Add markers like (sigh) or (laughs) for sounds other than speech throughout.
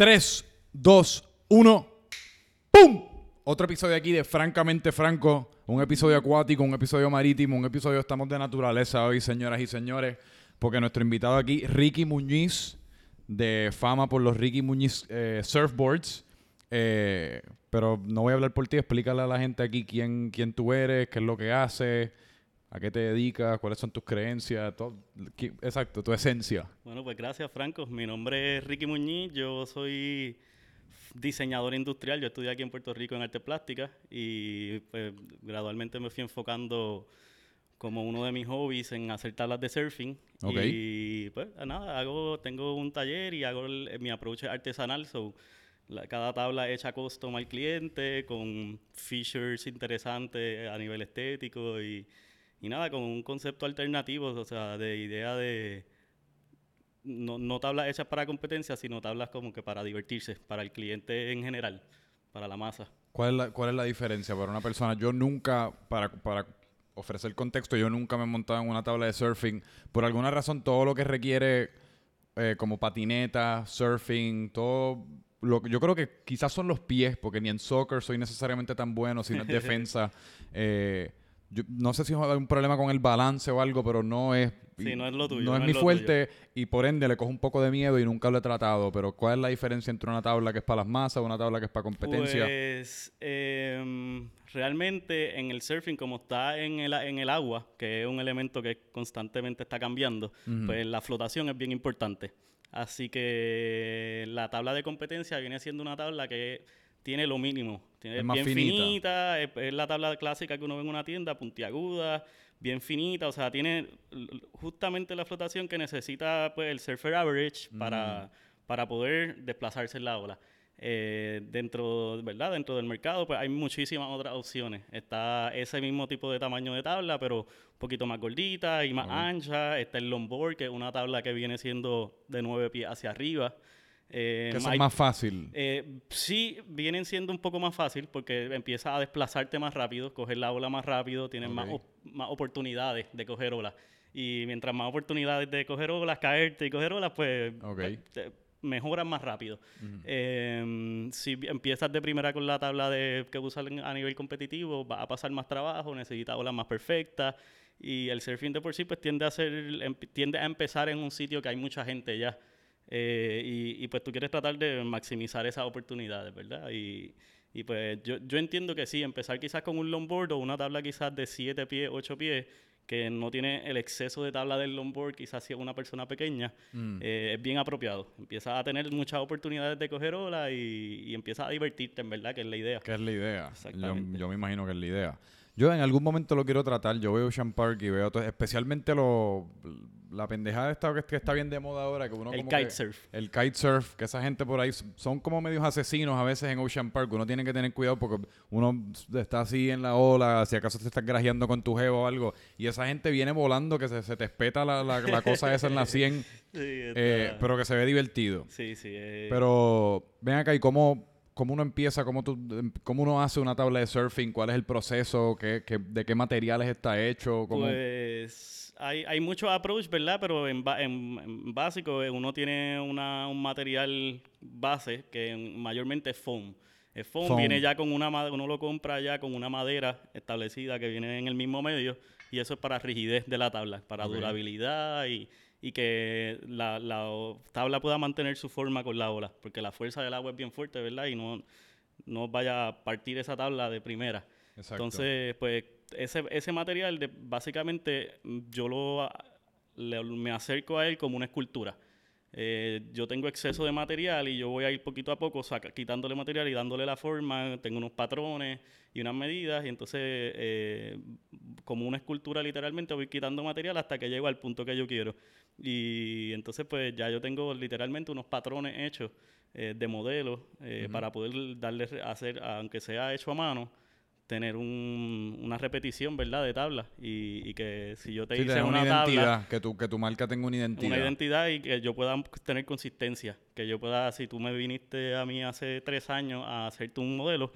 3, 2, 1. ¡Pum! Otro episodio aquí de Francamente Franco. Un episodio acuático, un episodio marítimo, un episodio estamos de naturaleza hoy, señoras y señores. Porque nuestro invitado aquí, Ricky Muñiz, de fama por los Ricky Muñiz eh, Surfboards. Eh, pero no voy a hablar por ti, explícale a la gente aquí quién, quién tú eres, qué es lo que haces, a qué te dedicas, cuáles son tus creencias, todo, exacto, tu esencia. Bueno, pues gracias, Franco. Mi nombre es Ricky Muñiz. Yo soy diseñador industrial. Yo estudié aquí en Puerto Rico en arte plástica y pues gradualmente me fui enfocando como uno de mis hobbies en hacer tablas de surfing. Ok. Y pues nada, hago, tengo un taller y hago el- mi approach es artesanal. So, la- cada tabla hecha custom al cliente con features interesantes a nivel estético y, y nada, con un concepto alternativo, o sea, de idea de no, no tablas hechas para competencia, sino tablas como que para divertirse, para el cliente en general, para la masa. ¿Cuál es la, cuál es la diferencia para una persona? Yo nunca, para, para ofrecer contexto, yo nunca me he montado en una tabla de surfing. Por alguna razón, todo lo que requiere eh, como patineta, surfing, todo... Lo, yo creo que quizás son los pies, porque ni en soccer soy necesariamente tan bueno, si no es (laughs) defensa. Eh, yo no sé si hay un problema con el balance o algo, pero no es... Sí, no es lo tuyo, No no es es mi fuerte y por ende le cojo un poco de miedo y nunca lo he tratado. Pero ¿cuál es la diferencia entre una tabla que es para las masas, una tabla que es para competencia? Pues em, realmente en el surfing, como está en el, en el agua, que es un elemento que constantemente está cambiando, pues la flotación es bien importante. Así que la tabla de competencia viene siendo una tabla que tiene lo mínimo. Tiene Es más bien finita. finita, es, es la tabla clásica que uno ve en una tienda, puntiaguda, bien finita, o sea, tiene justamente la flotación que necesita pues, el surfer average para, para poder desplazarse en la ola. Eh, dentro, ¿verdad? dentro del mercado pues hay muchísimas otras opciones. Está ese mismo tipo de tamaño de tabla, pero un poquito más gordita y más ancha. Está el longboard, que es una tabla que viene siendo de nueve pies hacia arriba. Eh, que más fácil. eh, sí, vienen siendo un poco más fácil porque empiezas a desplazarte más rápido, coger la ola más rápido, tienes más, Ok. op- más oportunidades de coger olas. Y mientras más oportunidades de coger olas, caerte y coger olas, pues Ok. pues, te- mejoras más rápido. Eh, si empiezas de primera con la tabla de, que usas en- a nivel competitivo, vas a pasar más trabajo, necesitas olas más perfectas. Y el surfing de por sí pues tiende a, ser, em- tiende a empezar en un sitio que hay mucha gente ya. Eh, y, y, pues tú quieres tratar de maximizar esas oportunidades, ¿verdad? Y, y pues yo, yo entiendo que sí, empezar quizás con un longboard o una tabla quizás de 7 pies, 8 pies, que no tiene el exceso de tabla del longboard, quizás si es una persona pequeña, Mm. eh, es bien apropiado. Empiezas a tener muchas oportunidades de coger ola y, y empiezas a divertirte, en verdad, que es la idea. Que es la idea. Yo, yo me imagino que es la idea. Yo en algún momento lo quiero tratar. Yo veo Ocean Park y veo todo, especialmente lo, la pendejada esta que, que está bien de moda ahora. Que uno El kitesurf. El kitesurf, que esa gente por ahí son como medios asesinos a veces en Ocean Park. Uno tiene que tener cuidado porque uno está así en la ola, si acaso te estás grajeando con tu jevo o algo. Y esa gente viene volando que se, se te espeta la, la- la cosa esa en la 100, (laughs) Sí, eh, pero que se ve divertido. sí, sí. eh, Pero ven acá, ¿y cómo, cómo uno empieza? Cómo, tú, em, ¿Cómo uno hace una tabla de surfing? ¿Cuál es el proceso? ¿Qué, qué- de qué materiales está hecho? ¿Cómo? Pues hay, hay muchos approach, ¿verdad? Pero en, en- en básico eh, uno tiene una, un material base que en- mayormente es foam. El foam, Foam. viene ya con una madera, uno lo compra ya con una madera establecida que viene en el mismo medio y eso es para rigidez de la tabla, para Ok. durabilidad y, y que la, la tabla pueda mantener su forma con la ola, porque la fuerza del agua es bien fuerte, ¿verdad? Y no, no vaya a partir esa tabla de primera. Exacto. Entonces, pues ese, ese material, de, básicamente, yo lo, le- me acerco a él como una escultura. Eh, yo tengo exceso de material y yo voy a ir poquito a poco saca- quitándole material y dándole la forma. Tengo unos patrones y unas medidas y entonces, eh, como una escultura literalmente, voy quitando material hasta que llego al punto que yo quiero. Y entonces, pues ya yo tengo literalmente unos patrones hechos eh, de modelos eh, para poder darle, hacer, aunque sea hecho a mano, tener un- una repetición, ¿verdad? De tablas. Y, y que si yo te Sí, hice una, una tabla, identidad, que tu, que tu marca tenga una identidad. una identidad y que yo pueda tener consistencia. Que yo pueda, si tú me viniste a mí hace tres años a hacerte un modelo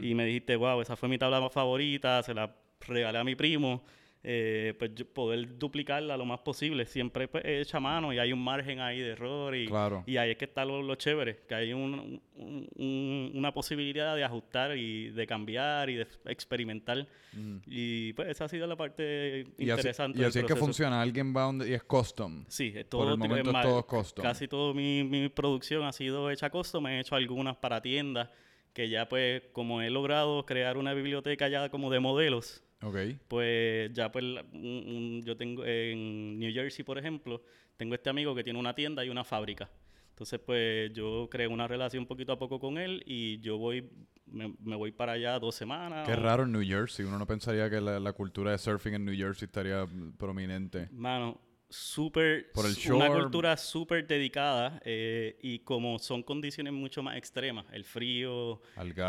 y me dijiste, wow, esa fue mi tabla más favorita, se la regalé a mi primo, eh, pues poder duplicarla lo más posible. Siempre pues, es hecha a mano y hay un margen ahí de error y, Claro. y ahí es que está lo, lo chévere, que hay un- un- un- una posibilidad de ajustar y de cambiar y de experimentar. Y pues esa ha sido la parte Y así, interesante. y del así es que funciona. Alguien va donde y es custom. Sí, es Por todo el tipo- momento es todo custom. Casi toda mi, mi producción ha sido hecha custom. He hecho algunas para tiendas que ya pues como he logrado crear una biblioteca ya como de modelos, Ok. pues ya pues yo tengo en New Jersey, por ejemplo, tengo este amigo que tiene una tienda y una fábrica. Entonces pues yo creé una relación poquito a poco con él y yo voy, me, me voy para allá dos semanas. Qué o- raro en New Jersey. Uno no pensaría que la, la cultura de surfing en New Jersey estaría prominente. Mano, súper, Por el su- una cultura súper dedicada eh, y como son condiciones mucho más extremas, el frío,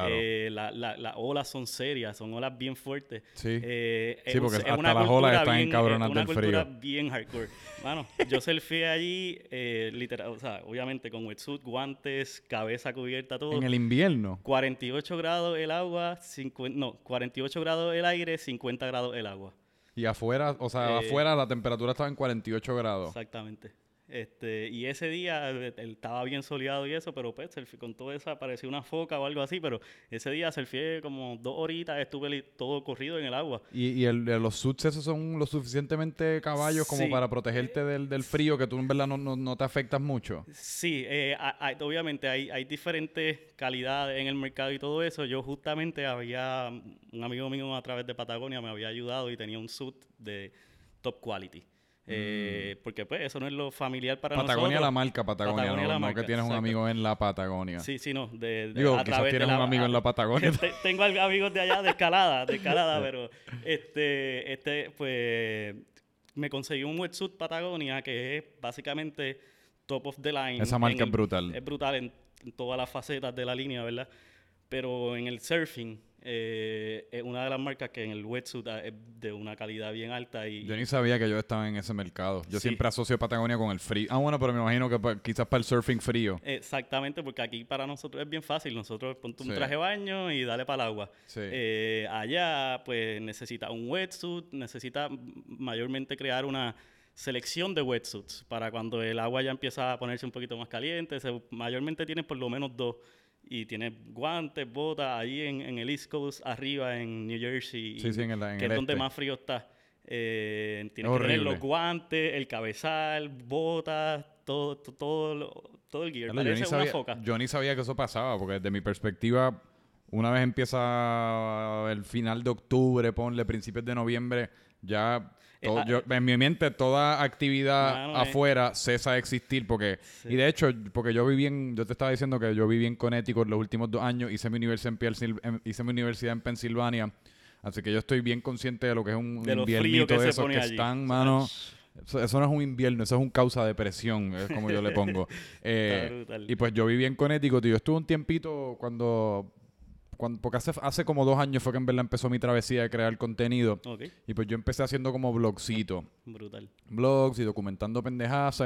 eh, la- la- las olas son serias, son olas bien fuertes. Sí. Eh, Sí, porque es hasta una las olas cultura están bien- encabronadas una del cultura frío. bien hardcore. Mano, yo surfeé allí, eh, literal, o sea, obviamente con wetsuit, guantes, cabeza cubierta, todo. en el invierno. 48 grados el agua, 50, no, 48 grados el aire, 50 grados el agua. Y afuera, o sea, Eh, afuera la temperatura estaba en 48 grados. Exactamente. Este, y ese día eh, él estaba bien soleado y eso, pero pues con todo eso parecía una foca o algo así, pero ese día surfeé como dos horitas, estuve todo corrido en el agua. Y, y el, de los suits esos son lo suficientemente caballos como para protegerte del, del frío, que tú en verdad no, no, no te afectas mucho. Sí, eh, ha- hay- obviamente hay, hay diferentes calidades en el mercado y todo eso. Yo justamente había, un amigo mío a través de Patagonia me había ayudado y tenía un suit de top quality. Eh, Porque pues eso no es lo familiar para Mm. Patagonia nosotros. la marca Patagonia, Patagonia no, la no marca, que tienes un amigo en la Patagonia. Sí, sí, no. De, de- Digo, a quizás tienes un amigo en la (laughs) Patagonia. Te- tengo amigos de allá de escalada, de escalada, pero (laughs) este, este, pues, me conseguí un wetsuit Patagonia que es básicamente top of the line. Esa marca en es brutal. Es brutal en, en todas las facetas de la línea, ¿verdad? Pero en el surfing, eh, es una de las marcas que en el wetsuit ah, es de una calidad bien alta y... Yo ni sabía que yo estaba en ese mercado. Yo Sí. siempre asocio Patagonia con el frío. Ah, bueno, pero me imagino que pa- quizás para el surfing frío. Exactamente, porque aquí para nosotros es bien fácil. Nosotros ponte un Sí. traje de baño y dale para el agua. Sí. Eh, allá, pues necesita un wetsuit, necesita mayormente crear una selección de wetsuits para cuando el agua ya empieza a ponerse un poquito más caliente. Se- mayormente tienes por lo menos dos. Y tienes guantes, botas, ahí en, en el East Coast, arriba en New Jersey, Sí, y- sí, en el- en que el es donde este. más frío está. Eh, tienes Es que tener los guantes, el cabezal, botas, todo, to- todo, lo- todo el gear. Claro, yo, ni Parece una sabía, foca. yo ni sabía que eso pasaba, porque desde mi perspectiva, una vez empieza el final de octubre, ponle principios de noviembre, ya Eh, todo- ah, yo- en mi mente toda actividad eh. afuera cesa de existir, porque y de hecho, porque yo viví en, yo te estaba diciendo que yo viví en Connecticut los últimos dos años, hice mi universidad en, en- hice mi universidad en Pensilvania, así que yo estoy bien consciente de lo que es un De que de esos que allí. están, mano. Eso, eso no es un invierno, eso es un causa de presión, es como yo le (laughs) pongo. Eh, y pues yo viví en Connecticut y yo estuve un tiempito cuando, cuando porque hace, hace como dos años fue que en verdad empezó mi travesía de crear contenido. Ok, Y pues yo empecé haciendo como blogcito, brutal. blogs y documentando pendejadas.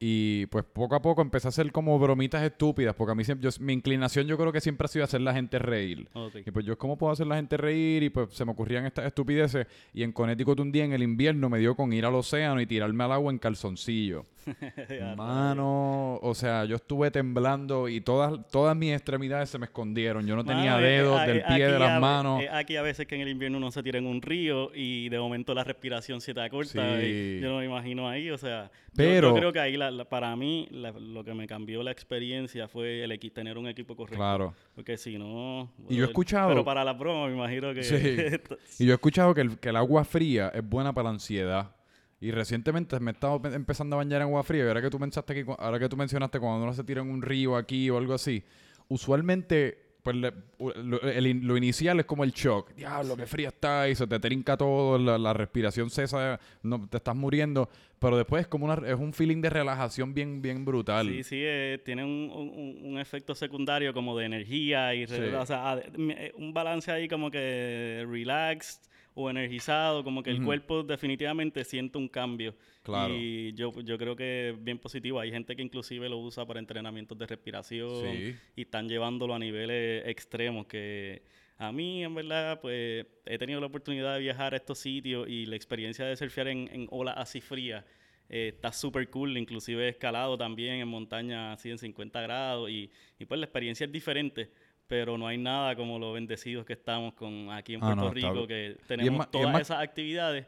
Y pues poco a poco empecé a hacer como bromitas estúpidas, porque a mí siempre, yo- mi inclinación yo creo que siempre ha sido hacer la gente reír. Ok. Y pues yo, ¿cómo puedo hacer la gente reír? Y pues se me ocurrían estas estupideces. Y en Connecticut un día en el invierno me dio con ir al océano y tirarme al agua en calzoncillo. (laughs) Mano, o sea, yo estuve temblando y todas, todas mis extremidades se me escondieron. Yo no tenía Mano, eh, dedos eh, del eh, pie de las a manos. eh, aquí a veces que en el invierno uno se tira en un río y de momento la respiración se te acorta. Sí. y yo no me imagino ahí, o sea. yo- Pero- Yo, creo que ahí, la- la- para mí, la- lo que me cambió la experiencia fue el tener un equipo correcto. Claro. Porque si no. Y yo he escuchado- Pero para la broma, me imagino que. Sí. (laughs) Y yo he escuchado que el, que el agua fría es buena para la ansiedad. Y recientemente me he estado pe- empezando a bañar en agua fría. Y ahora que tú pensaste cu- ahora que tú mencionaste cuando uno se tira en un río aquí o algo así, usualmente pues le- lo, el lo inicial es como el shock. Diablo, qué fría está y se te trinca todo, la, la respiración cesa, no, te estás muriendo. Pero después es como una, es un feeling de relajación bien, bien brutal. Sí, sí, eh, tiene un, un- un efecto secundario como de energía y Sí. o sea, eh, un balance ahí como que relaxed o energizado, como que el Ujú. cuerpo definitivamente siente un cambio. Claro. Y yo, yo creo que es bien positivo. Hay gente que inclusive lo usa para entrenamientos de respiración Sí. y están llevándolo a niveles extremos que A mí, en verdad, pues he tenido la oportunidad de viajar a estos sitios y la experiencia de surfear en, en olas así frías eh, está súper cool. Inclusive he escalado también en montaña así en 50 grados y, y pues la experiencia es diferente pero no hay nada como los bendecidos que estamos con aquí en Ah, Puerto no, está- Rico, que tenemos es todas esas actividades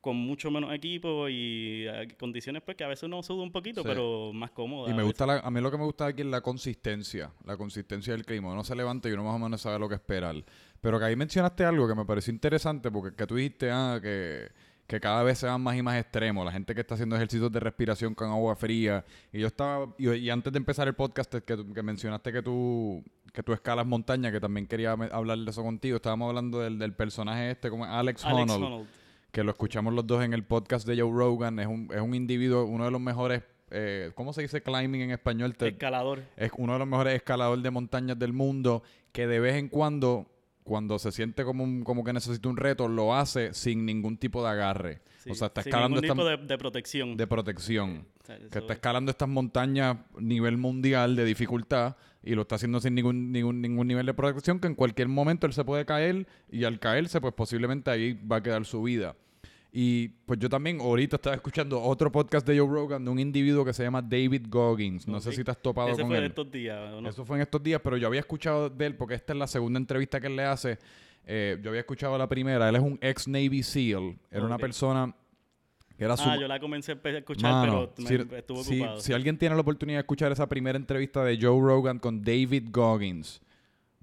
con mucho menos equipo y eh, condiciones pues que a veces uno suda un poquito, Sí. pero más cómoda. Y a me veces. gusta la- a mí lo que me gusta aquí es la consistencia, la consistencia del clima. Uno se levanta y uno más o menos sabe lo que esperar. Pero que ahí mencionaste algo que me pareció interesante porque que tú dijiste ah, que, que cada vez se van más y más extremos. La gente que está haciendo ejercicios de respiración con agua fría. Y yo estaba, y, y antes de empezar el podcast que mencionaste que tú, que tú escalas montaña, que también quería hablar de eso contigo. Estábamos hablando del, del personaje este, como Alex, Alex Honnold Honnold. que lo escuchamos los dos en el podcast de Joe Rogan. Es un, es un individuo, uno de los mejores, eh, ¿cómo se dice climbing en español? Te- escalador. es uno de los mejores escaladores de montañas del mundo, que de vez en cuando, cuando se siente como, un- como que necesita un reto, lo hace sin ningún tipo de agarre. Sí, o sea, está sin escalando ningún esta, tipo de, de protección. de protección. O sea, Que está escalando estas montañas nivel mundial de dificultad y lo está haciendo sin ningún, ningún, ningún nivel de protección, que en cualquier momento él se puede caer y al caerse, pues posiblemente ahí va a quedar su vida. Y pues yo también ahorita estaba escuchando otro podcast de Joe Rogan de un individuo que se llama David Goggins. No sé si te has topado Ese con fue él. de estos días. ¿o no? Eso fue en estos días, pero yo había escuchado de él porque esta es la segunda entrevista que él le hace. Eh, yo había escuchado la primera. Él es un ex Navy SEAL. Era una persona que era su... Ah, yo la comencé a escuchar, Mano, pero si, me, si- ocupado. si alguien tiene la oportunidad de escuchar esa primera entrevista de Joe Rogan con David Goggins,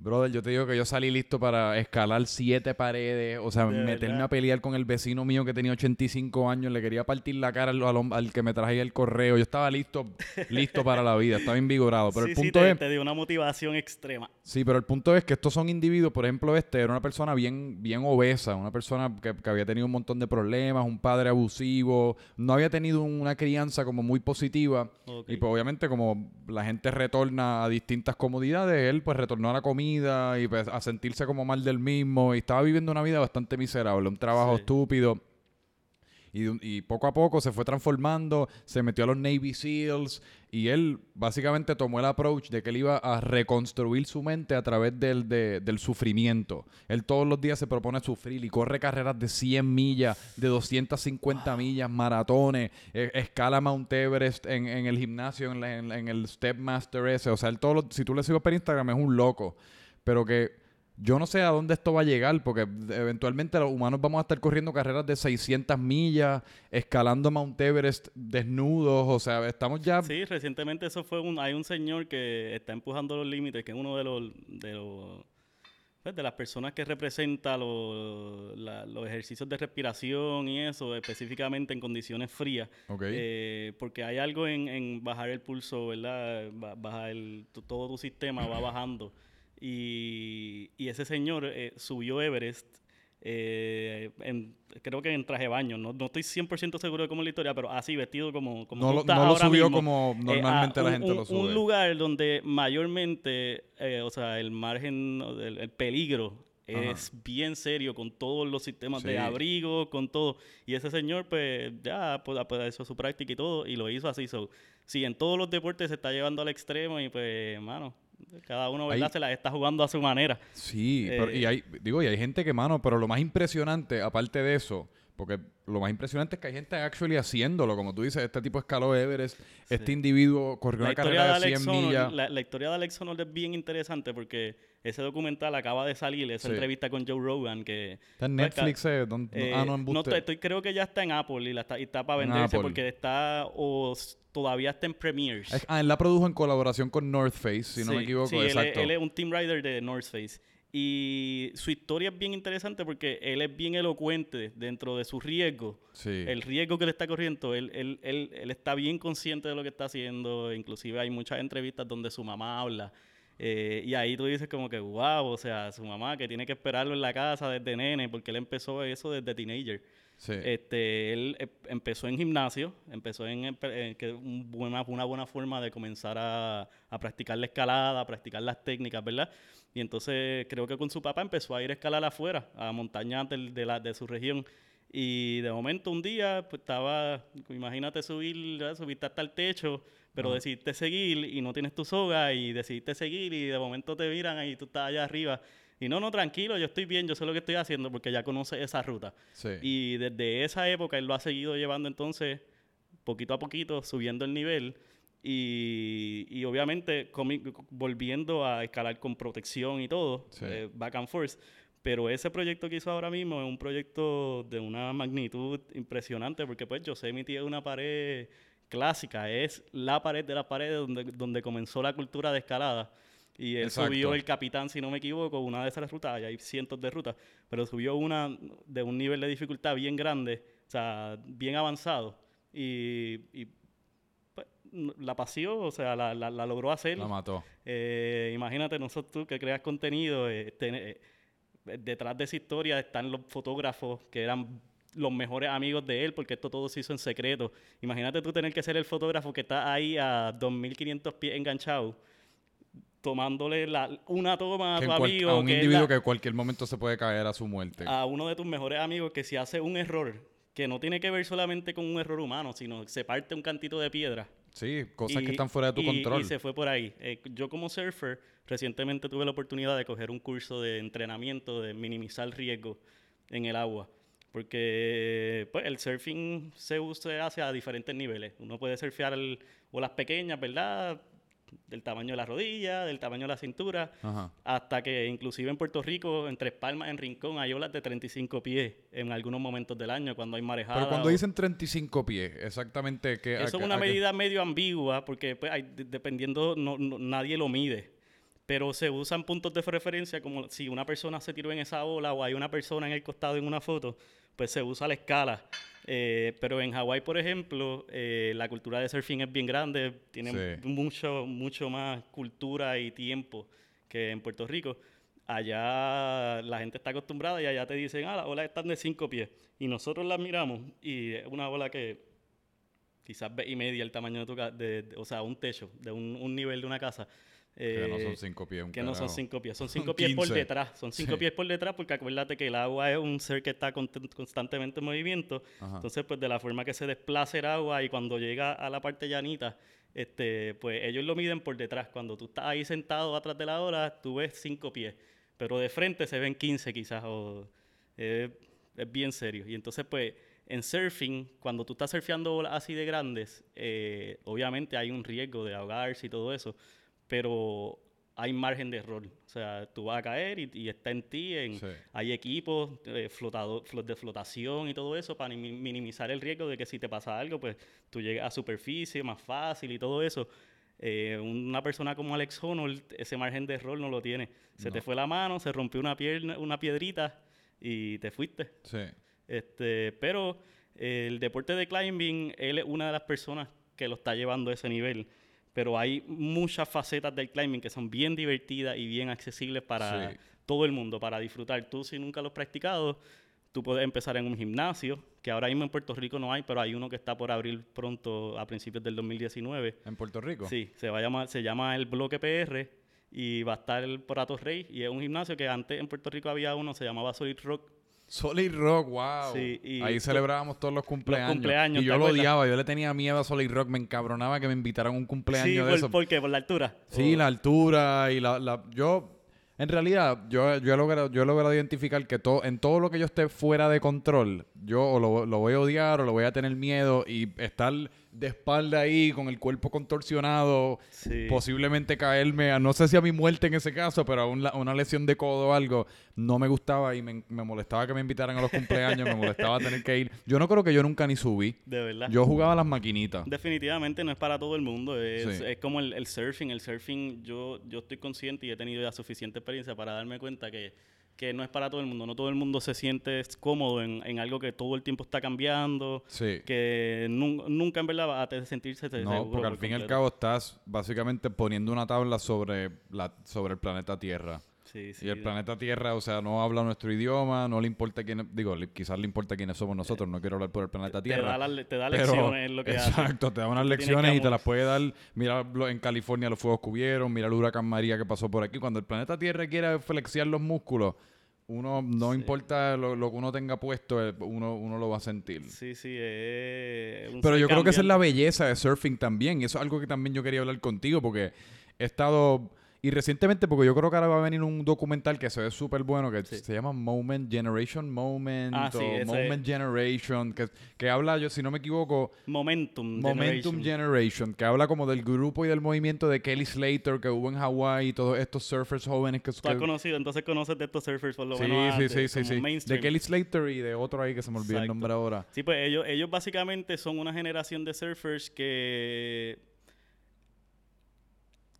brother, yo te digo que yo salí listo para escalar siete paredes, o sea, De meterme verdad. a pelear con el vecino mío que tenía 85 años, le quería partir la cara al, al hom- al que me traía el correo. Yo estaba listo, (laughs) listo para la vida, estaba invigorado. Pero sí, el sí, punto te, es. te dio una motivación extrema. Sí, pero el punto es que estos son individuos, por ejemplo, este era una persona bien, bien obesa, una persona que, que había tenido un montón de problemas, un padre abusivo, no había tenido una crianza como muy positiva. Y pues obviamente como la gente retorna a distintas comodidades, él pues retornó a la comida y pues a sentirse como mal del mismo y estaba viviendo una vida bastante miserable, un trabajo Sí. estúpido. Y, poco a poco se fue transformando, se metió a los Navy SEALs y él básicamente tomó el approach de que él iba a reconstruir su mente a través del, de- del sufrimiento. Él todos los días se propone sufrir y corre carreras de 100 millas, de 250 millas, maratones, eh, escala Mount Everest en, en el gimnasio, en, la- en la- en el Stepmaster ese. O sea, él todos los- si tú le sigues por Instagram es un loco. Pero que yo no sé a dónde esto va a llegar, porque eventualmente los humanos vamos a estar corriendo carreras de 600 millas, escalando Mount Everest desnudos, o sea, estamos ya... Sí, recientemente eso fue un... Hay un señor que está empujando los límites, que es uno de los... De los pues, de las personas que representa los, la- los ejercicios de respiración y eso, específicamente en condiciones frías. Eh, porque hay algo en, en bajar el pulso, ¿verdad? Ba- Bajar el, todo tu sistema va bajando. Y, y ese señor eh, subió Everest, eh, en- creo que en traje de baño. No, no estoy 100% seguro de cómo es la historia, pero así vestido como, como no lo, no lo subió mismo. como Eh, normalmente a la gente un- lo sube. Un lugar donde mayormente, eh, o sea, el margen, o del- el, peligro Ajá. es bien serio con todos los sistemas Sí. de abrigo, con todo. Y ese señor, pues, ya pues, pues, hizo su práctica y todo, y lo hizo así. So, sí, en todos los deportes se está llevando al extremo y, pues, mano, cada uno, ¿verdad? Ahí- Se la está jugando a su manera. Sí, pero- y Eh, hay, digo, y hay gente que, mano, pero lo más impresionante, aparte de eso, porque lo más impresionante es que hay gente actually haciéndolo, como tú dices, este tipo escaló Everest, este individuo corrió La una de carrera de Alex 100 millas. La historia de Alex Honnold es bien interesante porque ese documental acaba de salir, esa Sí. entrevista con Joe Rogan, que... Está en pues, Netflix, eh, don- Eh, ah, no, no, embuste. estoy, creo que ya está en Apple y, la está, y está para En venderse porque está o todavía está en Premiers. Es- ah, él la produjo en colaboración con North Face, si no me equivoco, sí, él es- exacto. Él, es un team rider de North Face. Y su historia es bien interesante porque él es bien elocuente dentro de su riesgo. sí. El riesgo que le está corriendo, él, él, él, él está bien consciente de lo que está haciendo. Inclusive hay muchas entrevistas donde su mamá habla. Eh, y ahí tú dices como que, wow, o sea, su mamá que tiene que esperarlo en la casa desde nene, porque él empezó eso desde teenager. sí. Este, él eh, empezó en gimnasio, empezó en, en- en que un buena, una buena forma de comenzar a, a practicar la escalada, a practicar las técnicas, ¿verdad? Y entonces creo que con su papá empezó a ir a escalar afuera, a montañas del- de, la, de su región. Y de momento un día, pues estaba, imagínate subir, ¿verdad? hasta el techo, pero Ajá. decidiste seguir y no tienes tu soga y decidiste seguir y de momento te miran y tú estás allá arriba Y no, no, tranquilo, yo estoy bien, yo sé lo que estoy haciendo porque ya conoce esa ruta. Sí. Y desde esa época él lo ha seguido llevando entonces poquito a poquito, subiendo el nivel y, y obviamente volviendo a escalar con protección y todo, Sí. eh, back and forth. Pero ese proyecto que hizo ahora mismo es un proyecto de una magnitud impresionante porque pues yo sé mi tía es una pared clásica, es la pared de las paredes donde, donde comenzó la cultura de escalada. Y él Exacto. subió el capitán, si no me equivoco, una de esas rutas, y hay cientos de rutas, pero subió una de un nivel de dificultad bien grande, o sea, bien avanzado. Y, y, pues, la pasió, o sea, la, la- la logró hacer. La mató. Eh, imagínate, nosotros tú que creas contenido, eh, ten- eh, detrás de esa historia están los fotógrafos que eran los mejores amigos de él, porque esto todo se hizo en secreto. Imagínate tú tener que ser el fotógrafo que está ahí a 2.500 pies enganchado, tomándole la, una toma a tu cual- amigo, a un que individuo la- que en cualquier momento se puede caer a su muerte. a uno de tus mejores amigos que si hace un error, que no tiene que ver solamente con un error humano, sino se parte un cantito de piedra, Sí, cosas y- que están fuera de tu y- control. Y se fue por ahí. Eh, yo como surfer, recientemente tuve la oportunidad de coger un curso de entrenamiento de minimizar riesgo en el agua. Porque pues, el surfing se, usa- se hace a diferentes niveles. Uno puede surfear el- olas pequeñas, ¿verdad? Del tamaño de la rodilla, del tamaño de la cintura, Ajá. hasta que inclusive en Puerto Rico, en Tres Palmas, en Rincón, hay olas de 35 pies en algunos momentos del año, cuando hay marejada. Pero cuando o- dicen 35 pies, exactamente qué... a eso es una medida medio ambigua porque pues, hay- de- dependiendo, no, no- nadie lo mide. Pero se usan puntos de referencia como si una persona se tiró en esa ola o hay una persona en el costado en una foto, pues se usa la escala. Eh, pero en Hawái, por ejemplo, eh, la cultura de surfing es bien grande, tiene Sí. mucho, mucho más cultura y tiempo que en Puerto Rico. Allá la gente está acostumbrada y allá te dicen, ah, las olas están de cinco pies. Y nosotros las miramos y es una ola que quizás ve y media el tamaño de tu casa, o sea, un techo, de un, un nivel de una casa. Que no son Eh, 5 pies, un que no son cinco pies, son (laughs) Son cinco pies por 15. detrás, son cinco Sí. pies por detrás porque acuérdate que el agua es un ser que está con- constantemente en movimiento, Ajá. entonces pues de la forma que se desplaza el agua y cuando llega a la parte llanita, este, pues ellos lo miden por detrás, cuando tú estás ahí sentado atrás de la ola, tú ves cinco pies, pero de frente se ven 15 quizás, o, eh, es bien serio, y entonces pues en surfing, cuando tú estás surfeando olas así de grandes, eh, obviamente hay un riesgo de ahogarse y todo eso, pero hay margen de error. O sea, tú vas a caer y, y está en ti. En, Sí. Hay equipos eh, flotado- flo- de flotación y todo eso para mi- minimizar el riesgo de que si te pasa algo, pues tú llegas a superficie más fácil y todo eso. Eh, una persona como Alex Honnold, ese margen de error no lo tiene. Se te No. fue la mano, se rompió una, pierna, una piedrita y te fuiste. Sí. Este, pero el deporte de climbing, él es una de las personas que lo está llevando a ese nivel. Pero hay muchas facetas del climbing que son bien divertidas y bien accesibles para Sí. todo el mundo, para disfrutar. Tú, si nunca lo has practicado, tú puedes empezar en un gimnasio, que ahora mismo en Puerto Rico no hay, pero hay uno que está por abrir pronto a principios del 2019. ¿En Puerto Rico? Sí, se, va a llamar, se llama el Bloque PR y va a estar por Atos Rey. Y es un gimnasio que antes en Puerto Rico había uno, se llamaba Solid Rock. Solid Rock, wow. Sí, y Ahí celebrábamos todos los cumpleaños. cumpleaños, y ¿te yo lo odiaba, yo le tenía miedo a Solid Rock, me encabronaba que me invitaran a un cumpleaños Sí, de por, eso. ¿por qué? ¿Por la altura? Sí, O- la altura y la, la- yo en realidad yo, yo he logrado yo he logrado identificar que todo en todo lo que yo esté fuera de control, yo o lo, lo voy a odiar o lo voy a tener miedo y estar de espalda ahí con el cuerpo contorsionado, Sí. posiblemente caerme a no sé si a mi muerte en ese caso, pero a un una lesión de codo o algo, no me gustaba y me, me molestaba que me invitaran a los cumpleaños, me molestaba tener que ir. Yo no creo que yo nunca ni subí. De verdad. Yo jugaba a las maquinitas. Definitivamente no es para todo el mundo. Es, Sí. es como el, el surfing. El surfing, yo, yo estoy consciente y he tenido ya suficiente experiencia para darme cuenta que, que no es para todo el mundo. No todo el mundo se siente cómodo en, en algo que todo el tiempo está cambiando. Sí. Que nun- nunca en verdad va a sentirse No, seguro porque al por fin y al cabo estás básicamente poniendo una tabla sobre la sobre el planeta Tierra. Sí, sí. Y el planeta Tierra, o sea, no habla nuestro idioma, no le importa quién, digo, quizás le importa quiénes somos nosotros, no quiero hablar por el planeta te Tierra. da, la- te da pero- lecciones en lo que hace. Exacto, te da unas lecciones y te las puede dar. Mira, en California los fuegos cubieron, mira el huracán María que pasó por aquí. Cuando el planeta Tierra quiere flexiar los músculos, uno, no importa lo, lo que uno tenga puesto, eh, uno, uno lo va a sentir. Sí, sí. Pero yo creo que esa es la belleza de surfing también. Y eso es algo que también yo quería hablar contigo porque he estado Y recientemente, porque yo creo que ahora va a venir un documental que se ve súper bueno, que Sí. se llama Moment Generation Moment Ah, sí, o Moment Generation, que, que habla, yo si no me equivoco, Momentum. Momentum Generation. Generation, que habla como del grupo y del movimiento de Kelly Slater que hubo en Hawái y todos estos surfers jóvenes que... Tú has que- conocido, entonces conoces de estos surfers por lo sí, menos sí, antes, sí, sí, sí. De. Kelly Slater y de otro ahí que se me olvidó el nombre ahora. Sí, pues ellos, ellos básicamente son una generación de surfers que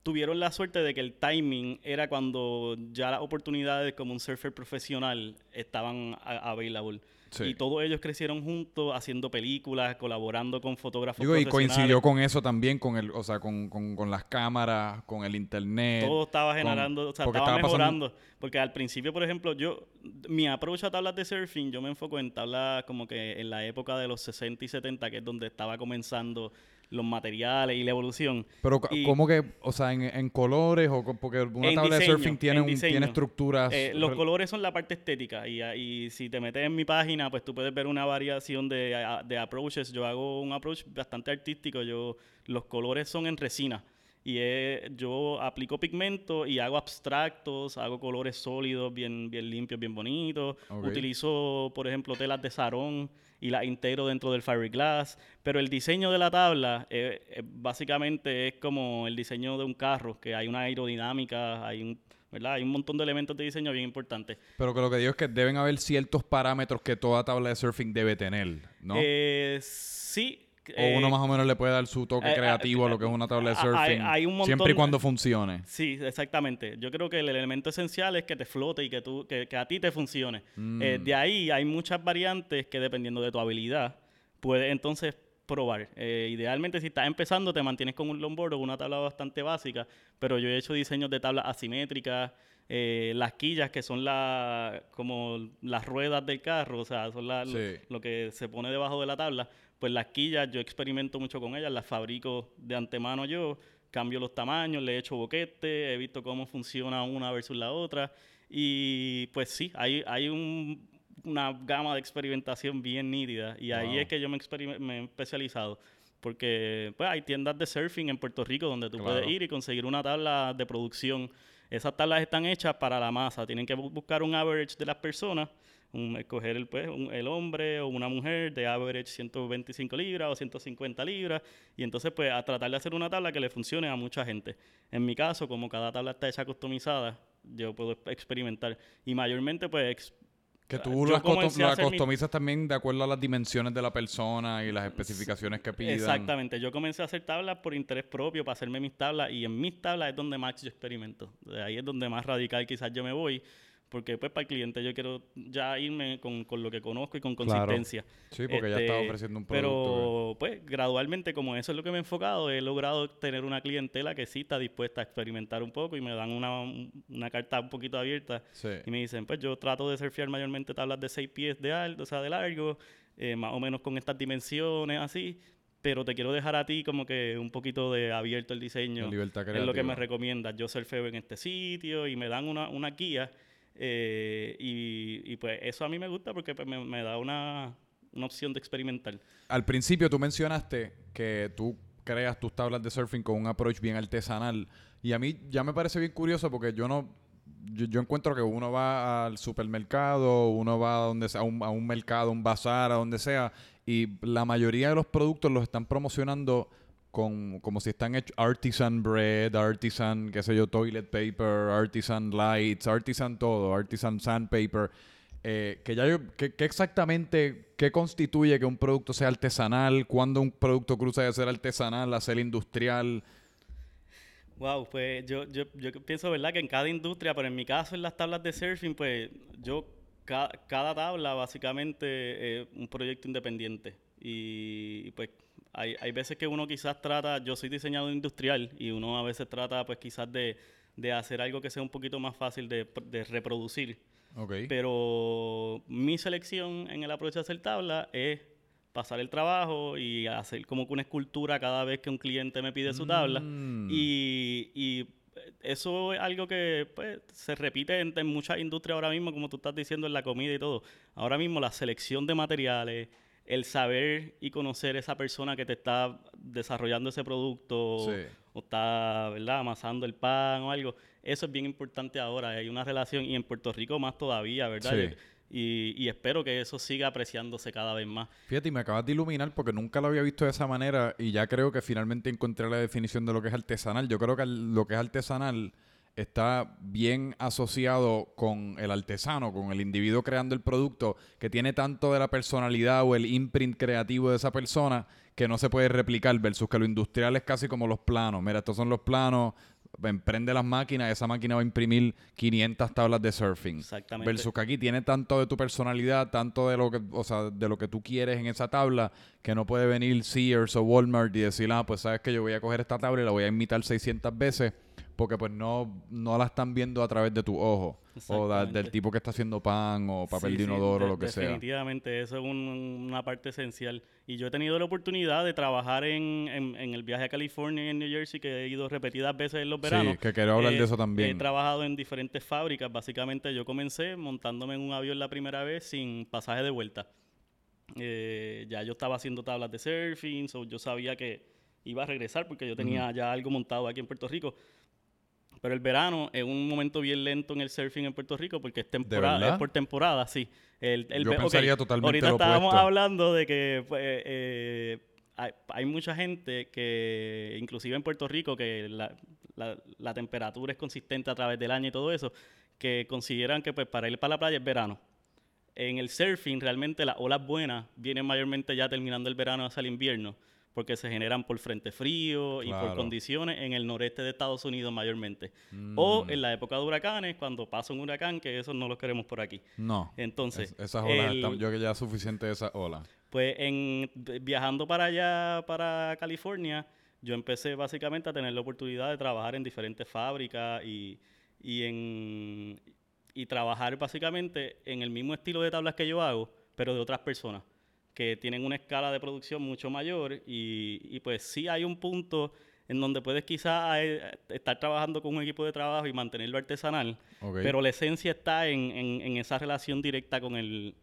tuvieron la suerte de que el timing era cuando ya las oportunidades como un surfer profesional estaban a- available. Sí. Y todos ellos crecieron juntos haciendo películas, colaborando con fotógrafos Digo, y coincidió con eso también, con el, o sea, con, con, con las cámaras, con el internet. todo estaba con- generando, o sea, estaba, pasando- mejorando. Porque al principio, por ejemplo, yo, mi approach a tablas de surfing, yo me enfoco en tablas como que en la época de los 60 y 70, que es donde estaba comenzando los materiales y la evolución. Pero, Y- ¿cómo que, o sea, en, en colores o porque una tabla de surfing tiene, en un, tiene estructuras? Eh, los re- colores son la parte estética y, ah, y si te metes en mi página, pues tú puedes ver una variación de, a- de approaches. Yo hago un approach bastante artístico. Yo Los colores son en resina y es- yo aplico pigmento y hago abstractos, hago colores sólidos, bien, bien limpios, bien bonitos. Utilizo, por ejemplo, telas de sarón y las integro dentro del fiberglass. Pero el diseño de la tabla eh, eh, básicamente es como el diseño de un carro, que hay una aerodinámica, hay un, ¿verdad? Hay un montón de elementos de diseño bien importantes. Pero que lo que digo es que deben haber ciertos parámetros que toda tabla de surfing debe tener, ¿no? Eh, sí. O uno eh, más o menos le puede dar su toque eh, creativo a eh, lo que es una tabla de hay- surfing. hay un montón siempre y cuando funcione. Sí, exactamente. Yo creo que el elemento esencial es que te flote y que, tú, que, que a ti te funcione. Mm. Eh, de ahí hay muchas variantes que dependiendo de tu habilidad, puedes entonces probar. Eh, idealmente si estás empezando te mantienes con un longboard o una tabla bastante básica, pero yo he hecho diseños de tablas asimétricas, eh, las quillas que son la, como las ruedas del carro, o sea, son la- lo que se pone debajo de la tabla, pues las quillas yo experimento mucho con ellas, las fabrico de antemano yo, cambio los tamaños, le echo boquete, he visto cómo funciona una versus la otra y pues sí, hay, hay un- una gama de experimentación bien nítida y ahí es que yo me, me he especializado. Porque pues, hay tiendas de surfing en Puerto Rico donde tú Claro. puedes ir y conseguir una tabla de producción. Esas tablas están hechas para la masa. Tienen que bu- buscar un average de las personas, un- escoger el, pues, un- el hombre o una mujer de average 125 libras o 150 libras. Y entonces, pues, a tratar de hacer una tabla que le funcione a mucha gente. En mi caso, como cada tabla está hecha customizada, yo puedo experimentar. Y mayormente, pues, Que tú las comencé custom- a la hacer mi- customizas también de acuerdo a las dimensiones de la persona y las especificaciones que pidan. Exactamente. Yo comencé a hacer tablas por interés propio, para hacerme mis tablas, y en mis tablas es donde más yo experimento. De ahí es donde más radical quizás yo me voy, porque pues para el cliente yo quiero ya irme con, con lo que conozco y con Claro. consistencia. Sí, porque ya está Este, ofreciendo un producto. Pero pues gradualmente, como eso es lo que me he enfocado, he logrado tener una clientela que sí está dispuesta a experimentar un poco y me dan una, una carta un poquito abierta Sí. y me dicen, pues yo trato de surfear mayormente tablas de 6 pies de alto, o sea, de largo, eh, más o menos con estas dimensiones, así. Pero te quiero dejar a ti como que un poquito de abierto el diseño. Libertad Es lo que creativa. me recomiendas. Yo surfeo en este sitio y me dan una, una guía. Eh, y, pues eso a mí me gusta porque pues, me, da una, una opción de experimentar. Al principio tú mencionaste que tú creas tus tablas de surfing con un approach bien artesanal. Y a mí ya me parece bien curioso porque yo no. Yo, yo encuentro que uno va al supermercado, uno va a, donde sea, a, un, a un mercado, un bazar, a donde sea, y la mayoría de los productos los están promocionando con como si están hechos artisan bread, artisan, qué sé yo, toilet paper, artisan lights, artisan todo, artisan sandpaper. Eh, que ya yo, exactamente, ¿qué constituye que un producto sea artesanal? ¿Cuándo un producto cruza de ser artesanal a ser industrial? Wow, pues yo, yo, yo pienso, ¿verdad? Que en cada industria, pero en mi caso en las tablas de surfing, pues yo, ca- cada tabla básicamente es un proyecto independiente. Y, pues hay, hay veces que uno quizás trata, yo soy diseñador industrial y uno a veces trata pues quizás de, de hacer algo que sea un poquito más fácil de, de reproducir. Ok. Pero mi selección en el approach de hacer tabla es pasar el trabajo y hacer como que una escultura cada vez que un cliente me pide su tabla. Mm. Y, y eso es algo que pues, se repite en, en muchas industrias ahora mismo, como tú estás diciendo, en la comida y todo. Ahora mismo la selección de materiales, el saber y conocer esa persona que te está desarrollando ese producto o está, ¿verdad?, amasando el pan o algo, eso es bien importante ahora. Hay una relación y en Puerto Rico más todavía, ¿verdad? Y, y, espero que eso siga apreciándose cada vez más. Fíjate, y me acabas de iluminar porque nunca lo había visto de esa manera y ya creo que finalmente encontré la definición de lo que es artesanal. Yo creo que lo que es artesanal está bien asociado con el artesano, con el individuo creando el producto, que tiene tanto de la personalidad o el imprint creativo de esa persona que no se puede replicar, versus que lo industrial es casi como los planos. Mira, estos son los planos, emprende las máquinas, esa máquina va a imprimir 500 tablas de surfing. Exactamente. Versus que aquí tiene tanto de tu personalidad, tanto de lo que, o sea, de lo que tú quieres en esa tabla, que no puede venir Sears o Walmart y decir, ah, pues sabes que yo voy a coger esta tabla y la voy a imitar 600 veces porque pues no, no la están viendo a través de tu ojo o del tipo que está haciendo pan o papel de inodoro o lo que sea. Definitivamente, eso es una parte esencial. Y yo he tenido la oportunidad de trabajar en, en, el viaje a California y en New Jersey, que he ido repetidas veces en los veranos. Sí, que quiero hablar de eh, eso también. He trabajado en diferentes fábricas. Básicamente yo comencé montándome en un avión la primera vez sin pasaje de vuelta. Eh, ya yo estaba haciendo tablas de surfing, yo sabía que iba a regresar porque yo tenía ya algo montado aquí en Puerto Rico. Pero el verano es un momento bien lento en el surfing en Puerto Rico porque es temporada, es por temporada, sí. El, el, Yo pensaría totalmente Ahorita estábamos hablando de que pues, eh, hay, mucha gente que, inclusive en Puerto Rico, que la, la, temperatura es consistente a través del año y todo eso, que consideran que pues para ir para la playa es verano. En el surfing realmente las olas buenas vienen mayormente ya terminando el verano hacia el invierno porque se generan por frente frío y por condiciones en el noreste de Estados Unidos mayormente. O mm. en la época de huracanes, cuando pasa un huracán, que eso no lo queremos por aquí. No. Entonces... esas olas, yo que ya es suficiente de esas olas. Pues en, viajando para allá, para California, yo empecé básicamente a tener la oportunidad de trabajar en diferentes fábricas y, y, en, y trabajar básicamente en el mismo estilo de tablas que yo hago, pero de otras personas que tienen una escala de producción mucho mayor y, y pues sí hay un punto en donde puedes quizás eh, estar trabajando con un equipo de trabajo y mantenerlo artesanal, pero la esencia está en, en, esa relación directa con el,